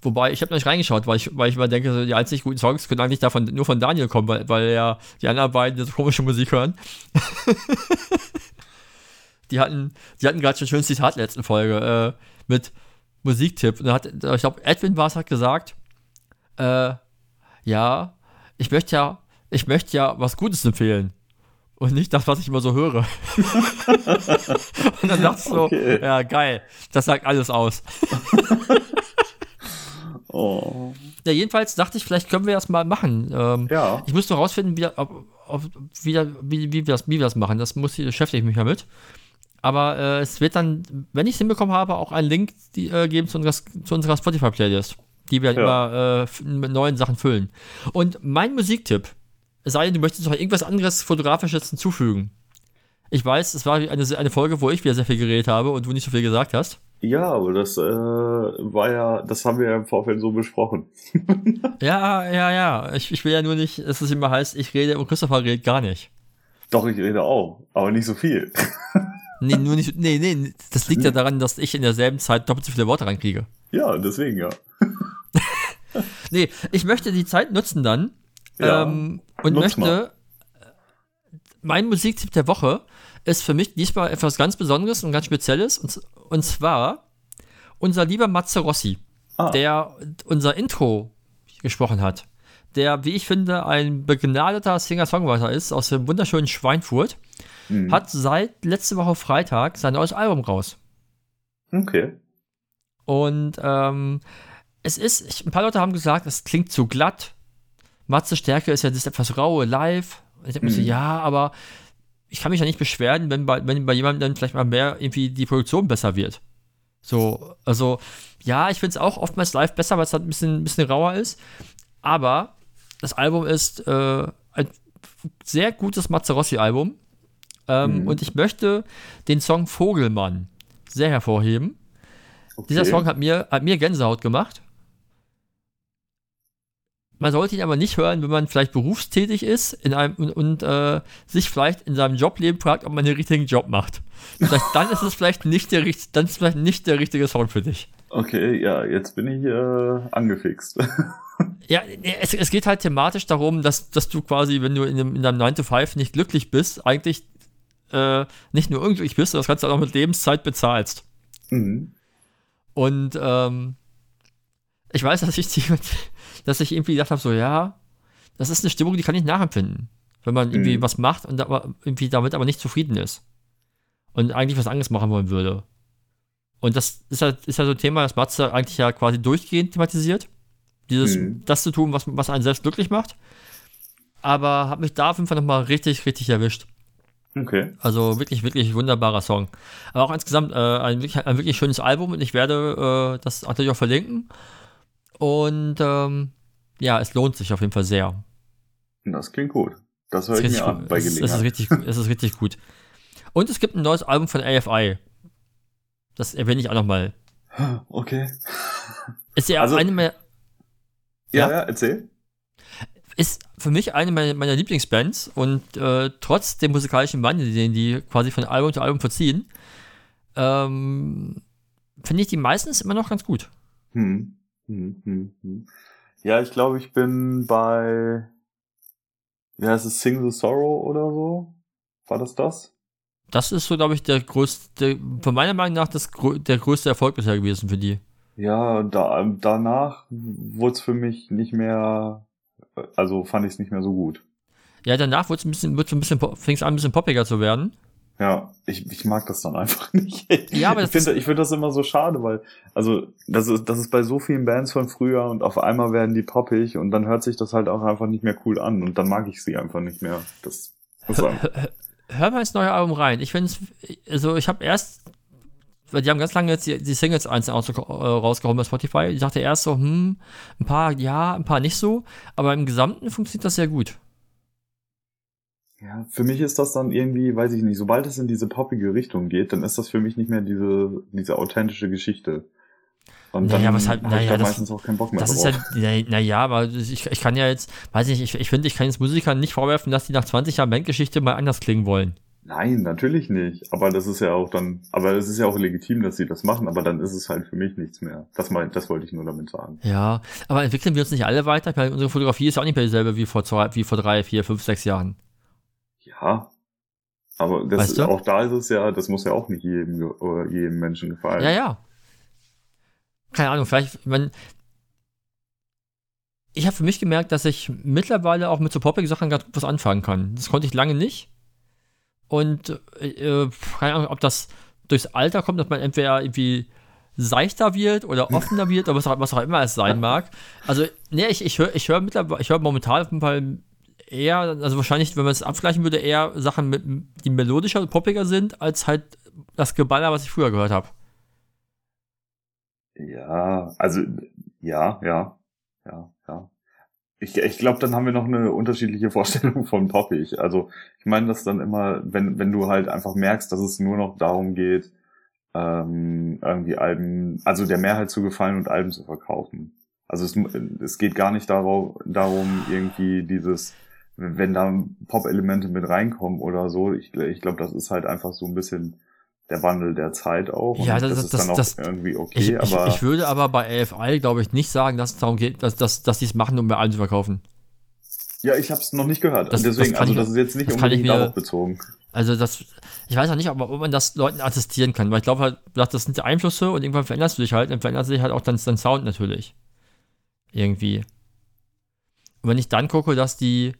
B: Wobei, ich habe noch nicht reingeschaut, weil ich, weil ich immer denke, so die einzig guten Songs können eigentlich davon, nur von Daniel kommen, weil, weil ja die anderen beiden so komische Musik hören. [laughs] die hatten, die hatten gerade schon ein schönes Zitat in der letzten Folge äh, mit Musiktipp. Und hat, ich glaube, Edwin war es, hat gesagt, äh, ja, ich möchte ja, ich möchte ja was Gutes empfehlen. Und nicht das, was ich immer so höre. [laughs] und dann dachte ich so,
A: Okay.
B: ja, geil, das sagt alles aus. [laughs]
A: Oh.
B: Ja, jedenfalls dachte ich, vielleicht können wir das mal machen. Ähm,
A: Ja.
B: Ich muss nur rausfinden, wie, ob, ob, wie, wie, wie, wir das, wie wir das machen. Das muss, beschäftige ich mich damit. Aber äh, es wird dann, wenn ich es hinbekommen habe, auch einen Link die, äh, geben zu unserer, zu unserer Spotify-Playlist, die wir
A: Ja.
B: immer äh, mit neuen Sachen füllen. Und mein Musiktipp, es sei denn, du möchtest noch irgendwas anderes Fotografisches hinzufügen. Ich weiß, es war eine, eine Folge, wo ich wieder sehr viel geredet habe und du nicht so viel gesagt hast.
A: Ja, aber das äh, war ja, das haben wir ja im Vorfeld so besprochen. [laughs]
B: Ja, ja, ja. Ich, ich will ja nur nicht, dass es immer heißt, ich rede und Christopher redet gar nicht.
A: Doch, ich rede auch, aber nicht so viel. [laughs]
B: Nee, nur nicht, nee, nee, das liegt ja daran, dass ich in derselben Zeit doppelt so viele Worte reinkriege.
A: Ja, deswegen ja. [laughs]
B: nee, ich möchte die Zeit nutzen dann
A: Ja,
B: ähm, und möchte. Mein Musiktipp der Woche ist für mich diesmal etwas ganz Besonderes und ganz Spezielles. Und, und zwar unser lieber Matze Rossi,
A: Ah.
B: der unser Intro gesprochen hat. Der, wie ich finde, ein begnadeter Singer-Songwriter ist aus dem wunderschönen Schweinfurt.
A: Mhm.
B: Hat seit letzte Woche Freitag sein neues Album raus.
A: Okay.
B: Und ähm, es ist, ich, ein paar Leute haben gesagt, es klingt zu glatt. Matze Stärke ist ja das etwas raue live. Ich denke mir so,
A: Mhm.
B: ja, aber ich kann mich ja nicht beschweren, wenn bei, wenn bei jemandem dann vielleicht mal mehr irgendwie die Produktion besser wird. So, also, ja, ich finde es auch oftmals live besser, weil es halt ein bisschen, ein bisschen rauer ist. Aber das Album ist äh, ein sehr gutes Mazzarossi-Album. Ähm,
A: Mhm.
B: Und ich möchte den Song Vogelmann sehr hervorheben.
A: okay.
B: Dieser Song hat mir, hat mir Gänsehaut gemacht. Man sollte ihn aber nicht hören, wenn man vielleicht berufstätig ist in einem, und, und äh, sich vielleicht in seinem Jobleben fragt, ob man den richtigen Job macht. Vielleicht, dann ist es vielleicht nicht der, dann ist vielleicht nicht der richtige Song für dich.
A: Okay, ja, jetzt bin ich äh, angefixt. [laughs]
B: Ja, es, es geht halt thematisch darum, dass, dass du quasi, wenn du in, dem, in deinem 9 to 5 nicht glücklich bist, eigentlich äh, nicht nur unglücklich bist, sondern das Ganze auch noch mit Lebenszeit bezahlst.
A: mhm.
B: Und ähm, ich weiß, dass ich, die, dass ich irgendwie gedacht habe, so ja, das ist eine Stimmung, die kann ich nachempfinden. Wenn man irgendwie
A: Mhm.
B: was macht und aber irgendwie damit aber nicht zufrieden ist. Und eigentlich was anderes machen wollen würde. Und das ist halt, ist ja so ein Thema, das Matze eigentlich ja quasi durchgehend thematisiert. Dieses,
A: Mhm.
B: das zu tun, was, was einen selbst glücklich macht. Aber hat mich da auf jeden Fall nochmal richtig, richtig erwischt.
A: Okay.
B: Also wirklich, wirklich wunderbarer Song. Aber auch insgesamt äh, ein, wirklich, ein wirklich schönes Album und ich werde äh, das natürlich auch verlinken. Und ähm, ja, es lohnt sich auf jeden Fall sehr.
A: Das klingt gut. Das höre ich mir
B: richtig
A: an
B: gut.
A: bei
B: Es ist, es ist
A: Gelegenheit.
B: richtig, gut. es ist richtig gut. Und es gibt ein neues Album von AFI. Das erwähne ich auch nochmal.
A: Okay.
B: Ist ja
A: Also-
B: eine meiner,
A: Ja,
B: Ja?
A: ja, erzähl.
B: ist für mich eine meiner, meiner Lieblingsbands und äh, trotz dem musikalischen Wandel, den die quasi von Album zu Album verziehen, ähm, finde ich die meistens immer noch ganz gut.
A: Hm. Hm, hm, hm. Ja, ich glaube, ich bin bei, heißt es, Sing the Sorrow oder so? War das das?
B: Das ist so, glaube ich, der größte, von meiner Meinung nach, das, der größte Erfolg bisher gewesen für die.
A: Ja, da, danach wurde es für mich nicht mehr, also fand ich es nicht mehr so gut.
B: Ja, danach wurde es ein bisschen, wird's ein bisschen, fing es an, ein bisschen poppiger zu werden.
A: Ja, ich, ich mag das dann einfach [laughs] nicht.
B: Ja, aber
A: ich finde ich finde das immer so schade, weil, also, das ist, das ist bei so vielen Bands von früher und auf einmal werden die poppig und dann hört sich das halt auch einfach nicht mehr cool an und dann mag ich sie einfach nicht mehr. Das ist einfach,
B: Hör mal ins neue Album rein. Ich finde es, also ich habe erst, weil die haben ganz lange jetzt die, die Singles einzeln äh, rausgehauen bei Spotify. Ich dachte erst so, hm, ein paar ja, ein paar nicht so, aber im Gesamten funktioniert das sehr gut.
A: Ja, für mich ist das dann irgendwie, weiß ich nicht, sobald es in diese poppige Richtung geht, dann ist das für mich nicht mehr diese, diese authentische Geschichte. Und
B: Naja,
A: dann
B: was halt- naja,
A: da
B: das-
A: meistens auch keinen Bock mehr
B: Das ist ja, naja, na ja, aber ich, ich kann ja jetzt, weiß nicht, ich, ich finde, ich kann jetzt Musikern nicht vorwerfen, dass die nach 20 Jahren Bandgeschichte mal anders klingen wollen.
A: Nein, natürlich nicht. Aber das ist ja auch dann, aber es ist ja auch legitim, dass sie das machen, aber dann ist es halt für mich nichts mehr. Das mein, das wollte ich nur damit sagen.
B: Ja, aber entwickeln wir uns nicht alle weiter? Meine, unsere Fotografie ist ja auch nicht mehr dieselbe wie vor zwei, wie vor drei, vier, fünf, sechs Jahren.
A: Ja. Aber das,
B: Weißt du?
A: auch da ist es ja, das muss ja auch nicht jedem, jedem Menschen gefallen.
B: Ja, ja. Keine Ahnung, vielleicht, ich meine, ich habe für mich gemerkt, dass ich mittlerweile auch mit so poppigen Sachen ganz gut was anfangen kann. Das konnte ich lange nicht. Und äh, keine Ahnung, ob das durchs Alter kommt, dass man entweder irgendwie seichter wird oder [laughs] offener wird oder was auch, was auch immer es sein mag. Also, nee, ich, ich höre ich hör mittlerweile, ich höre momentan auf jeden Fall eher, also wahrscheinlich, wenn man es abgleichen würde, eher Sachen, mit, die melodischer und poppiger sind, als halt das Geballer, was ich früher gehört habe.
A: Ja, also, ja, ja, ja, ja. Ich, ich glaube, dann haben wir noch eine unterschiedliche Vorstellung von poppig. Also, ich meine das dann immer, wenn, wenn du halt einfach merkst, dass es nur noch darum geht, ähm, irgendwie Alben, also der Mehrheit zu gefallen und Alben zu verkaufen. Also es, es geht gar nicht darauf, darum, irgendwie dieses, wenn da Pop-Elemente mit reinkommen oder so. Ich, ich glaube, das ist halt einfach so ein bisschen der Wandel der Zeit auch.
B: Ja, das,
A: das,
B: das
A: ist dann auch
B: das,
A: irgendwie okay,
B: ich, ich,
A: aber
B: ich würde aber bei AFI, glaube ich, nicht sagen, dass es darum geht, dass, dass, dass die es machen, um bei allen zu verkaufen.
A: ja, ich habe es noch nicht gehört.
B: Das-
A: deswegen,
B: das
A: also
B: ich-
A: das ist jetzt nicht
B: das
A: unbedingt
B: mir-
A: darauf bezogen.
B: Also das, ich weiß auch nicht, ob, ob man das Leuten attestieren kann, weil ich glaube halt, das sind die Einflüsse und irgendwann veränderst du dich halt und verändert sich halt auch dann dein Sound natürlich. Irgendwie. Und wenn ich dann gucke, dass die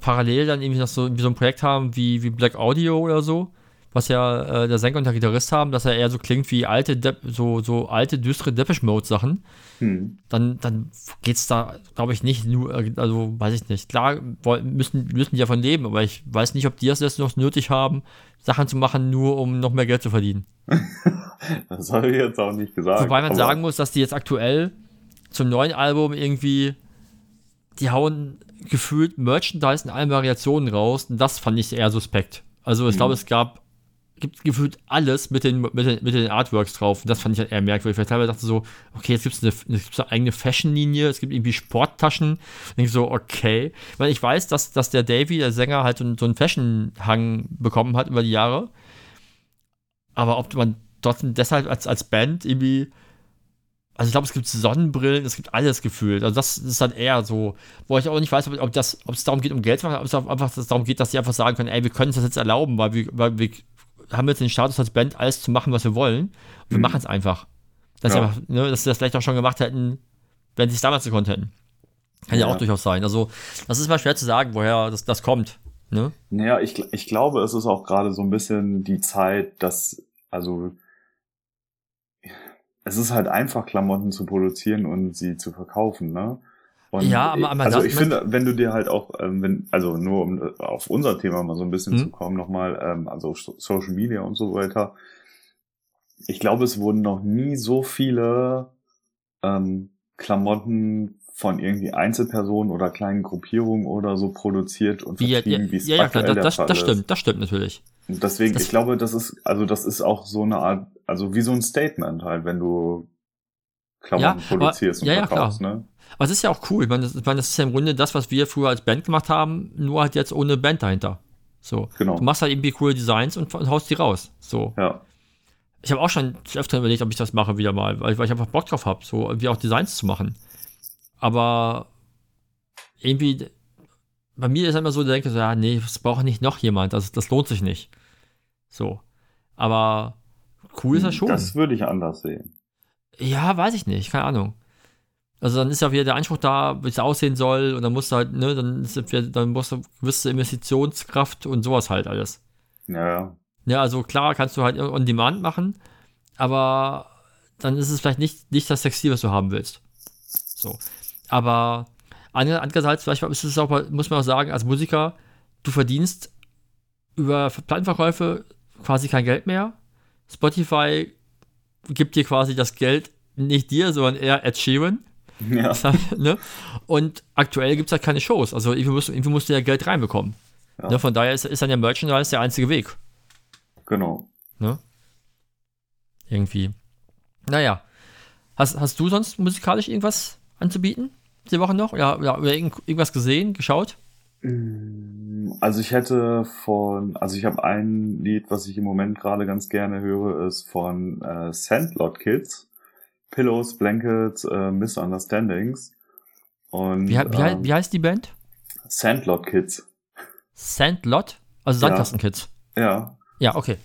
B: parallel dann irgendwie noch so, so ein Projekt haben wie, wie Black Audio oder so, was ja äh, der Sänger und der Gitarrist haben, dass er eher so klingt wie alte, Dep so, so alte, düstere Depeche Mode Sachen,
A: Hm.
B: dann, dann geht's da, glaube ich, nicht nur, also weiß ich nicht. Klar müssen, müssen die davon leben, aber ich weiß nicht, ob die das jetzt noch nötig haben, Sachen zu machen, nur um noch mehr Geld zu verdienen. [laughs]
A: Das habe ich jetzt auch nicht gesagt.
B: Wobei man sagen muss, dass die jetzt aktuell zum neuen Album irgendwie, die hauen gefühlt Merchandise in allen Variationen raus und das fand ich eher suspekt. Also ich
A: Mhm.
B: glaube, es gab gibt gefühlt alles mit den, mit, den, mit den Artworks drauf. Und das fand ich halt eher merkwürdig, weil ich teilweise dachte so, okay, jetzt gibt es eine, gibt's eine eigene Fashion-Linie, es gibt irgendwie Sporttaschen. Und ich so, okay. Weil ich weiß, dass, dass der Davy, der Sänger, halt so, einen- so einen Fashion-Hang bekommen hat über die Jahre. Aber ob man trotzdem deshalb als, als Band irgendwie also ich glaube, es gibt Sonnenbrillen, es gibt alles gefühlt. Also das ist dann eher so, wo ich auch nicht weiß, ob, ob, das, ob es darum geht, um Geld zu machen, ob es einfach darum geht, dass sie einfach sagen können, ey, wir können uns das jetzt erlauben, weil wir, weil wir haben jetzt den Status als Band, alles zu machen, was wir wollen. Und wir
A: Mhm.
B: machen es einfach. Dass,
A: Ja.
B: sie einfach ne, dass sie das vielleicht auch schon gemacht hätten, wenn sie es damals gekonnt hätten. Kann ja.
A: Ja.
B: auch durchaus sein. Also das ist mal schwer zu sagen, woher das, das kommt. Ne?
A: Naja, ich, ich glaube, es ist auch gerade so ein bisschen die Zeit, dass, also, es ist halt einfach, Klamotten zu produzieren und sie zu verkaufen, ne? Und
B: Ja, aber- aber
A: also
B: das-
A: ich finde, wenn du dir halt auch, ähm, wenn, also nur um äh, auf unser Thema mal so ein bisschen
B: Mhm.
A: zu kommen nochmal, ähm, also so- Social Media und so weiter. Ich glaube, es wurden noch nie so viele ähm, Klamotten von irgendwie Einzelpersonen oder kleinen Gruppierungen oder so produziert und
B: Wie, ja, ja,
A: vertrieben, wie es
B: ja, ja, klar,
A: aktuell
B: das,
A: der Fall
B: das
A: ist.
B: stimmt, das stimmt natürlich.
A: Deswegen,
B: Das-
A: ich glaube, das ist, also das ist auch so eine Art, also wie so ein Statement halt, wenn du Klamotten
B: Ja, aber-
A: produzierst und
B: ja, ja,
A: verkaufst, ne?
B: Aber es ist ja auch cool. Ich meine, das, ich meine, das ist ja im Grunde das, was wir früher als Band gemacht haben, nur halt jetzt ohne Band dahinter. So.
A: Genau.
B: Du machst halt irgendwie coole Designs und, und haust die raus. So.
A: Ja.
B: Ich habe auch schon öfter überlegt, ob ich das mache wieder mal, weil, weil ich einfach Bock drauf habe, so irgendwie auch Designs zu machen. Aber irgendwie, bei mir ist immer so, der denkt so, ja, nee, das braucht nicht noch jemand, das, das lohnt sich nicht. So. Aber cool ist das schon.
A: Das würde ich anders sehen.
B: Ja, weiß ich nicht, keine Ahnung. Also dann ist ja wieder der Anspruch da, wie es aussehen soll, und dann musst du halt, ne, dann, ist wieder- dann musst du gewisse Investitionskraft und sowas halt alles.
A: Ja, ja.
B: Also klar kannst du halt on demand machen, aber dann ist es vielleicht nicht, nicht das Textil, was du haben willst. So. Aber andere- andererseits, vielleicht ist es auch, muss man auch sagen, als Musiker, du verdienst über Plattenverkäufe quasi kein Geld mehr. Spotify gibt dir quasi das Geld nicht dir, sondern eher Ed Sheeran.
A: Ja, [laughs]
B: ne? Und aktuell gibt es halt keine Shows. Also irgendwie musst, du- irgendwie musst du ja Geld reinbekommen.
A: Ja.
B: Ne? Von daher ist, ist dann der Merchandise der einzige Weg.
A: genau.
B: Ne? Irgendwie. Naja. Hast, hast du sonst musikalisch irgendwas anzubieten? Die Woche noch? Oder, oder, oder irgend, irgendwas gesehen, geschaut?
A: Also ich hätte von, also ich habe ein Lied, was ich im Moment gerade ganz gerne höre, ist von äh, Sandlot Kids. Pillows, Blankets, äh, Misunderstandings. Und
B: Wie, wie,
A: ähm,
B: wie heißt die Band?
A: Sandlot Kids.
B: Sandlot? Also
A: Ja.
B: Sandkastenkids.
A: Ja.
B: Ja, okay.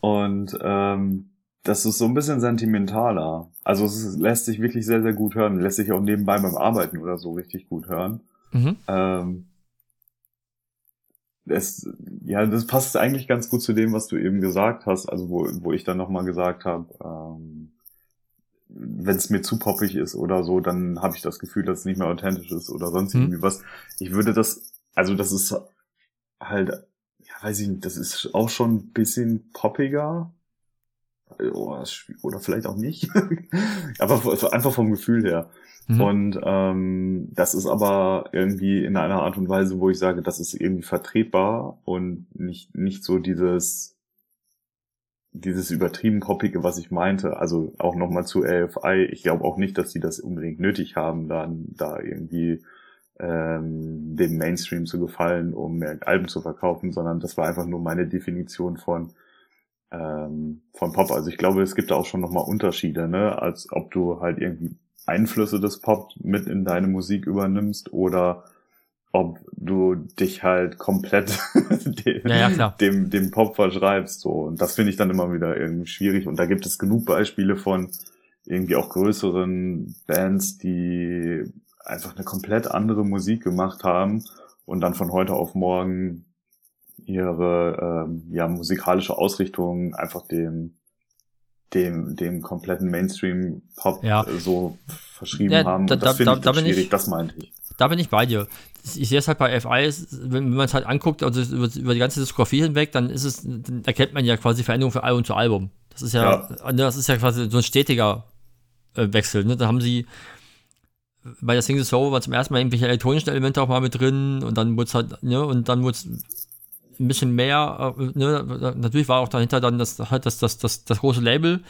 A: Und ähm, das ist so ein bisschen sentimentaler. Also es ist, lässt sich wirklich sehr, sehr gut hören. Lässt sich auch nebenbei beim Arbeiten oder so richtig gut hören.
B: Mhm.
A: Ähm, es, ja, das passt eigentlich ganz gut zu dem, was du eben gesagt hast. Also wo, wo ich dann nochmal gesagt habe, ähm, wenn es mir zu poppig ist oder so, dann habe ich das Gefühl, dass es nicht mehr authentisch ist oder sonst
B: Mhm.
A: irgendwie was. Ich würde das, also das ist halt, ja, weiß ich nicht, das ist auch schon ein bisschen poppiger. Oh, ist schwierig. Oder vielleicht auch nicht. [laughs] aber einfach vom Gefühl her.
B: Mhm.
A: Und ähm, das ist aber irgendwie in einer Art und Weise, wo ich sage, das ist irgendwie vertretbar und nicht, nicht so dieses, dieses übertrieben poppige, was ich meinte. Also auch nochmal zu AFI. Ich glaube auch nicht, dass sie das unbedingt nötig haben, dann da irgendwie ähm, dem Mainstream zu gefallen, um mehr Alben zu verkaufen, sondern das war einfach nur meine Definition von ähm, von Pop. Also ich glaube, es gibt da auch schon nochmal Unterschiede, ne? Als ob du halt irgendwie Einflüsse des Pop mit in deine Musik übernimmst oder ob du dich halt komplett [laughs] dem,
B: ja, ja,
A: dem, dem Pop verschreibst. So. Und das finde ich dann immer wieder irgendwie schwierig. Und da gibt es genug Beispiele von irgendwie auch größeren Bands, die einfach eine komplett andere Musik gemacht haben und dann von heute auf morgen ihre ähm, ja, musikalische Ausrichtung einfach dem dem dem kompletten Mainstream Pop
B: ja.
A: so verschrieben ja, haben.
B: Da,
A: das
B: finde ich da schwierig,
A: ich, das meinte ich.
B: Da bin ich bei dir. Ich sehe es halt bei FI, wenn, man es halt anguckt, also über, über, die ganze Diskografie hinweg, dann ist es, dann erkennt man ja quasi Veränderungen von Album zu Album. Das ist ja, ja. das ist ja quasi so ein stetiger äh, Wechsel. Ne? Da haben sie bei der Single Soul war zum ersten Mal irgendwelche elektronischen Elemente auch mal mit drin und dann wurde es halt, ne, und dann wurde es ein bisschen mehr, äh, ne, natürlich war auch dahinter dann das, halt das, das, das, das große Label.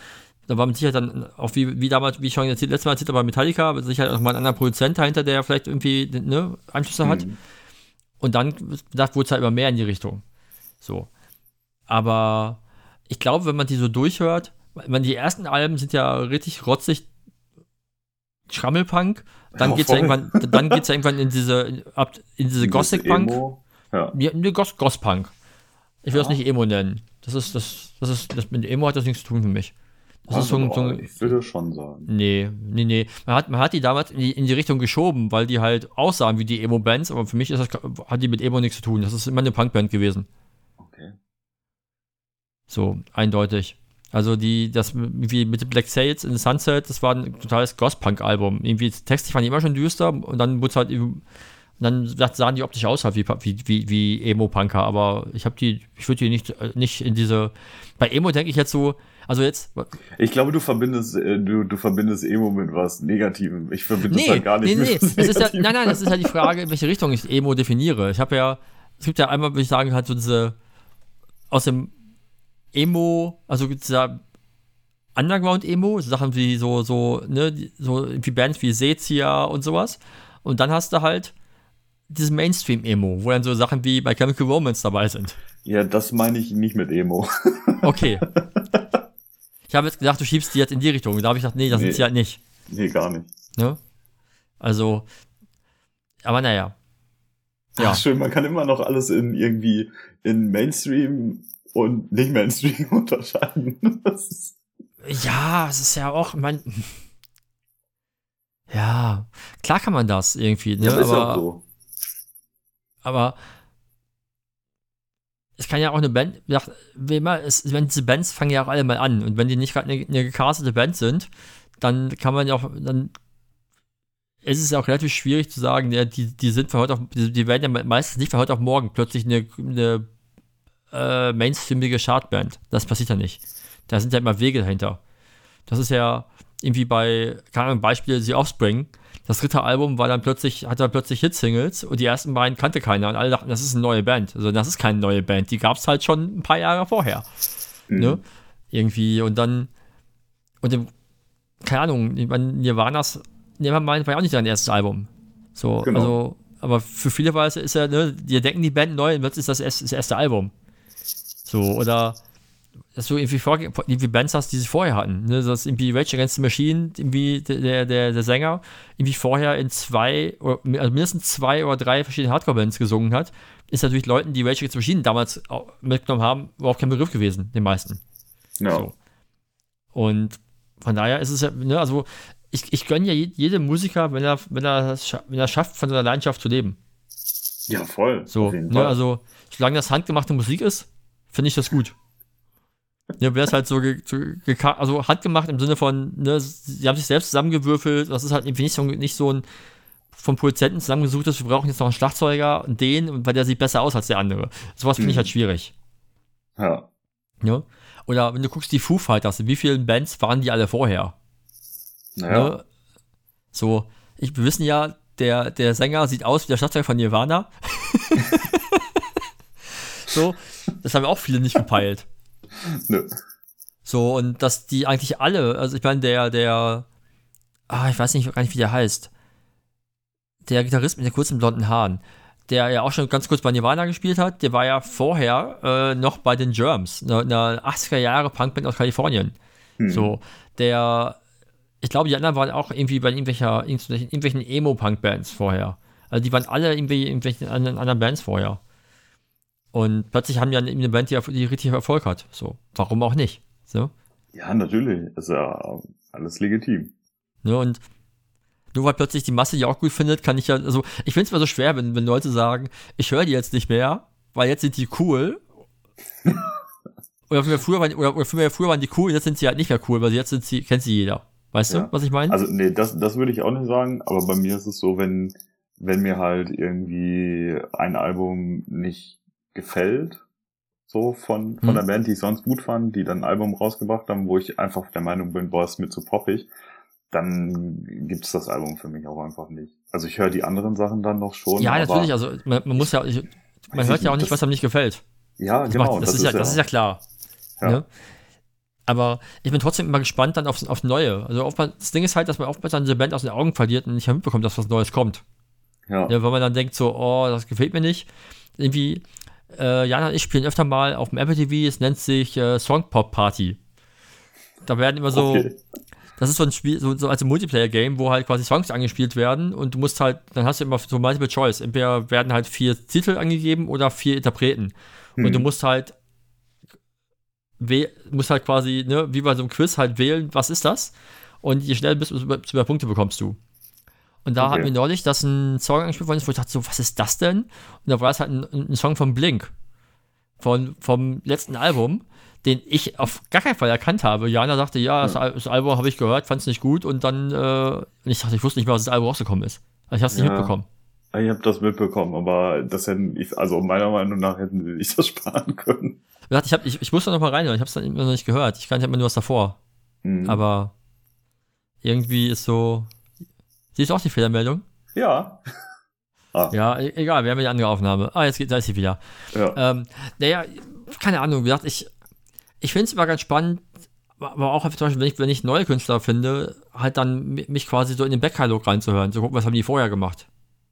B: Da war mit Sicherheit dann auch wie, wie damals, wie ich schon letztes Mal erzählt habe, bei Metallica, mit Sicherheit auch mal ein anderer Produzent dahinter, der vielleicht irgendwie, ne, Einflüsse hat. Mhm. Und dann, da wurde es halt immer mehr in die Richtung. So. Aber ich glaube, wenn man die so durchhört, man, die ersten Alben sind ja richtig rotzig Schrammelpunk dann ja, geht's ja irgendwann, dann geht's ja irgendwann in diese, in diese Gothic Punk. Ja. ja ne, Goth, Goth Punk. Ich will ja. das nicht Emo nennen. Das ist, das, das ist, das mit Emo hat das nichts zu tun für mich. Das
A: also, ist so, so ich würde schon sagen.
B: Nee, nee, nee. Man hat, man hat die damals in die, in die Richtung geschoben, weil die halt aussahen wie die Emo-Bands, aber für mich das, hat die mit Emo nichts zu tun. Das ist immer eine Punkband gewesen.
A: Okay.
B: So, eindeutig. Also die, das wie mit Black Sails in Sunset, das war ein totales Goth-Punk-Album. Irgendwie textlich waren die immer schon düster und dann wurde halt und dann sahen die optisch aus halt wie, wie, wie, Emo-Punker, aber ich habe die, ich würde die nicht, nicht in diese. Bei Emo denke ich jetzt so, also jetzt.
A: Ich glaube, du verbindest, äh, du, du verbindest Emo mit was Negativem. Ich verbinde
B: nee,
A: es halt gar nicht
B: nee, nee. mit was ja, Nein, nein, das ist ja die Frage, in welche Richtung ich Emo definiere. Ich habe ja, es gibt ja einmal, würde ich sagen, halt so diese aus dem Emo, also dieser Underground-Emo, Sachen wie so, so, ne, so wie Bands wie Sezia und sowas. Und dann hast du halt dieses Mainstream-Emo, wo dann so Sachen wie bei Chemical Romance dabei sind.
A: Ja, das meine ich nicht mit Emo. [laughs]
B: Okay. Ich habe jetzt gedacht, du schiebst die jetzt in die Richtung. Da habe ich gedacht, nee, das nee, sind sie halt nicht.
A: Nee, gar nicht.
B: Ne? Also, aber naja.
A: Ja. Ach, schön, man kann immer noch alles in irgendwie in Mainstream und nicht Mainstream [laughs] unterscheiden.
B: ja, es ist ja auch, man. Ja, klar kann man das irgendwie, ne?
A: Ja,
B: aber,
A: so.
B: Aber es kann ja auch eine Band, wie immer, es, wenn diese Bands fangen ja auch alle mal an und wenn die nicht gerade eine, eine gecastete Band sind, dann kann man ja auch, dann ist es ja auch relativ schwierig zu sagen, ja, die, die sind von heute auf, die, die werden ja meistens nicht von heute auf morgen plötzlich eine, eine äh, mainstreamige Chartband. Das passiert ja nicht. Da sind ja immer Wege dahinter. Das ist ja irgendwie bei, keine Ahnung, Beispiel The Offspring. Das dritte Album war dann plötzlich, hat dann plötzlich Hitsingles und die ersten beiden kannte keiner und alle dachten, das ist eine neue Band. Also das ist keine neue Band, die gab es halt schon ein paar Jahre vorher. Mhm. Ne? Irgendwie und dann, und im, keine Ahnung, Nirvana's, Nevermind war ja auch nicht sein erstes Album. So, genau. also, aber für viele Weise ist ja, ne, die denken die Band neu und jetzt ist das, das erste Album. So, oder dass du irgendwie, vor, irgendwie Bands hast, die sie vorher hatten. Ne? Dass irgendwie Rage Against the Machine, irgendwie der, der, der Sänger, irgendwie vorher in zwei, oder, also mindestens zwei oder drei verschiedene Hardcore-Bands gesungen hat, ist natürlich Leuten, die Rage Against the Machine damals mitgenommen haben, überhaupt kein Begriff gewesen, den meisten.
A: Ja. So.
B: Und von daher ist es ja, ne, also ich, ich gönne ja jedem Musiker, wenn er, wenn er, wenn er schafft, von seiner Leidenschaft zu leben.
A: Ja, voll.
B: So, ne, also solange das handgemachte Musik ist, finde ich das gut. Ja, wäre es halt so, ge, ge, also handgemacht im Sinne von, ne, sie haben sich selbst zusammengewürfelt, das ist halt irgendwie nicht so, nicht so ein vom Produzenten zusammengesuchtes, wir brauchen jetzt noch einen Schlagzeuger und den, weil der sieht besser aus als der andere. Sowas finde ich halt mhm. schwierig.
A: Ja.
B: ja. Oder wenn du guckst, die Foo Fighters, in wie vielen Bands waren die alle vorher?
A: Naja.
B: Ne? So, ich, wir wissen ja, der, der Sänger sieht aus wie der Schlagzeuger von Nirvana. [laughs] so, das haben auch viele nicht gepeilt.
A: Nö.
B: So, und dass die eigentlich alle, also ich meine, der, der, ah, ich weiß nicht gar nicht, wie der heißt. Der Gitarrist mit den kurzen blonden Haaren. der ja auch schon ganz kurz bei Nirvana gespielt hat, der war ja vorher äh, noch bei den Germs, einer eine 80er Jahre Punkband aus Kalifornien. Hm. So, der, ich glaube, die anderen waren auch irgendwie bei irgendwelcher, irgendwelchen Emo-Punk-Bands vorher. Also die waren alle irgendwie in irgendwelchen anderen, anderen Bands vorher. Und plötzlich haben die eine Band, die, die richtig Erfolg hat. So, warum auch nicht? So.
A: Ja, natürlich. ist ja alles legitim.
B: Ne, und nur weil plötzlich die Masse die auch gut findet, kann ich ja, also ich finde es immer so schwer, wenn, wenn Leute sagen, ich höre die jetzt nicht mehr, weil jetzt sind die cool. [laughs] oder, früher waren, oder, oder früher waren die cool, jetzt sind sie halt nicht mehr cool, weil jetzt sind sie, kennt sie jeder. Weißt ja. du, was ich meine?
A: Also, nee, das, das würde ich auch nicht sagen, aber bei mir ist es so, wenn, wenn mir halt irgendwie ein Album nicht gefällt, so von, von hm. der Band, die ich sonst gut fand, die dann ein Album rausgebracht haben, wo ich einfach der Meinung bin, boah, ist mir zu poppig, dann gibt's das Album für mich auch einfach nicht. Also ich höre die anderen Sachen dann noch schon.
B: Ja, natürlich, also man, man muss ja, ich, man hört ja auch nicht, was einem nicht gefällt.
A: Ja,
B: das
A: genau.
B: Macht, das, das, ist ja, das ist ja klar. Ja. Ne? Aber ich bin trotzdem immer gespannt dann aufs, aufs Neue. Also oftmals, das Ding ist halt, dass man oftmals dann diese Band aus den Augen verliert und nicht mehr mitbekommt, dass was Neues kommt. Ja. ja. Weil man dann denkt so, oh, das gefällt mir nicht. Irgendwie, äh, Jana und ich spielen öfter mal auf dem Apple TV, es nennt sich äh, Song Pop Party. Da werden immer so, okay. das ist so ein Spiel, so, so als Multiplayer-Game, wo halt quasi Songs angespielt werden und du musst halt, dann hast du immer so Multiple Choice. Entweder werden halt vier Titel angegeben oder vier Interpreten. Hm. Und du musst halt, musst halt quasi, ne, wie bei so einem Quiz halt wählen, was ist das? Und je schneller bist, desto mehr Punkte bekommst du. Und da okay. hatten wir neulich, dass ein Song angespielt worden ist, wo ich dachte, so, was ist das denn? Und da war es halt ein, ein Song von Blink. Von, vom letzten Album, den ich auf gar keinen Fall erkannt habe. Jana sagte, ja, das, das Album habe ich gehört, fand es nicht gut und dann, äh, ich dachte, ich wusste nicht mehr, was das Album rausgekommen ist. Also ich habe es nicht ja. mitbekommen.
A: Ich habe das mitbekommen, aber das hätten ich, also meiner Meinung nach hätten sie sich das [laughs] sparen können.
B: Ich, hab, ich, ich musste noch mal reinhören, ich habe es dann immer noch nicht gehört. Ich kannte immer nur was davor. Mhm. Aber irgendwie ist so, Siehst du auch die Fehlermeldung?
A: Ja. [laughs]
B: Ah. Ja, e egal, wir haben ja die andere Aufnahme. Ah, jetzt geht, da ist sie wieder. Ja. Ähm, naja, keine Ahnung, wie gesagt, ich, ich finde es immer ganz spannend, aber auch zum Beispiel, wenn ich, wenn ich neue Künstler finde, halt dann mich quasi so in den Backkatalog reinzuhören, zu gucken, was haben die vorher gemacht.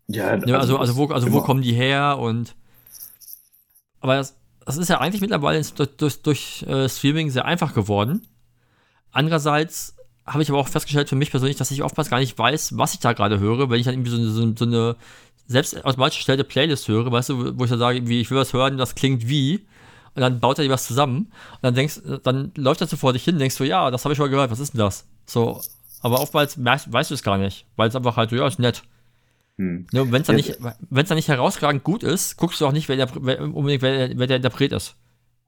B: Ja, also, also, also, wo, also wo kommen die her und aber das, das ist ja eigentlich mittlerweile durch, durch, durch äh, Streaming sehr einfach geworden. Andererseits habe ich aber auch festgestellt für mich persönlich, dass ich oftmals gar nicht weiß, was ich da gerade höre, wenn ich dann irgendwie so, so, so eine selbst automatisch erstellte Playlist höre, weißt du, wo ich dann sage, wie, ich will was hören, das klingt wie, und dann baut er dir was zusammen, und dann denkst, dann läuft das so vor dich hin, denkst du, ja, das habe ich mal gehört, was ist denn das? So, aber oftmals merkst, weißt du es gar nicht, weil es einfach halt, ja, ist nett. Hm. Ne, wenn es dann, ja. nicht, dann nicht herausragend gut ist, guckst du auch nicht, wer der, wer, unbedingt wer, wer der Interpret ist.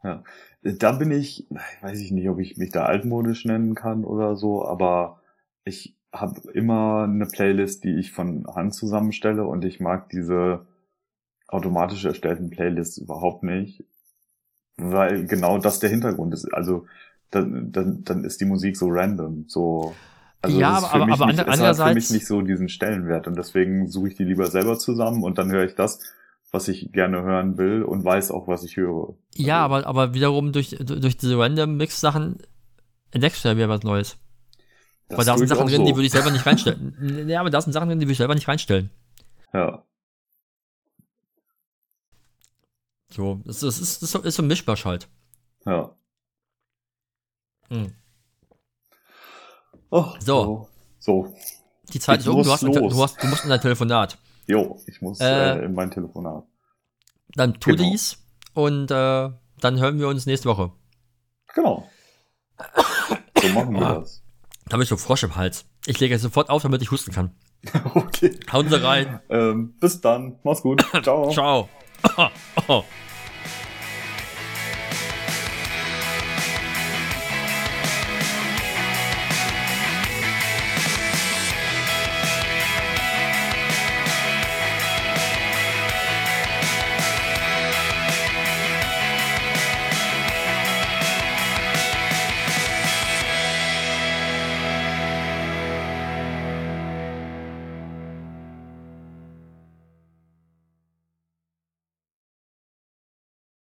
A: Ja da bin ich, weiß ich nicht, ob ich mich da altmodisch nennen kann oder so, aber ich habe immer eine Playlist, die ich von Hand zusammenstelle und ich mag diese automatisch erstellten Playlists überhaupt nicht, weil genau das der Hintergrund ist. Also dann, dann, dann ist die Musik so random, so also
B: ja, aber, aber, aber
A: nicht, andererseits hat für mich nicht so diesen Stellenwert und deswegen suche ich die lieber selber zusammen und dann höre ich das, was ich gerne hören will und weiß auch, was ich höre.
B: Ja, also, aber, aber wiederum durch, durch diese Random Mix-Sachen entdeckst du ja wieder was Neues. Weil da sind Sachen drin, so. die würde ich selber nicht reinstellen. [laughs] ja, aber da sind Sachen drin, die würde ich selber nicht reinstellen.
A: Ja.
B: So, das, das, ist, das ist so ein Mischmasch halt.
A: Ja.
B: Hm.
A: Oh, so. so.
B: Die Zeit ich ist um, du hast, du, hast, du musst in dein Telefonat.
A: Jo, ich muss äh, äh, in mein Telefonat.
B: Dann tu genau. dies und äh, dann hören wir uns nächste Woche.
A: Genau. So [coughs] machen wir ah, das.
B: Da habe ich so Frosch im Hals. Ich lege jetzt sofort auf, damit ich husten kann. [laughs]
A: okay.
B: Hauen Sie rein.
A: Ähm, bis dann. Mach's gut. [coughs] Ciao.
B: Ciao. [coughs]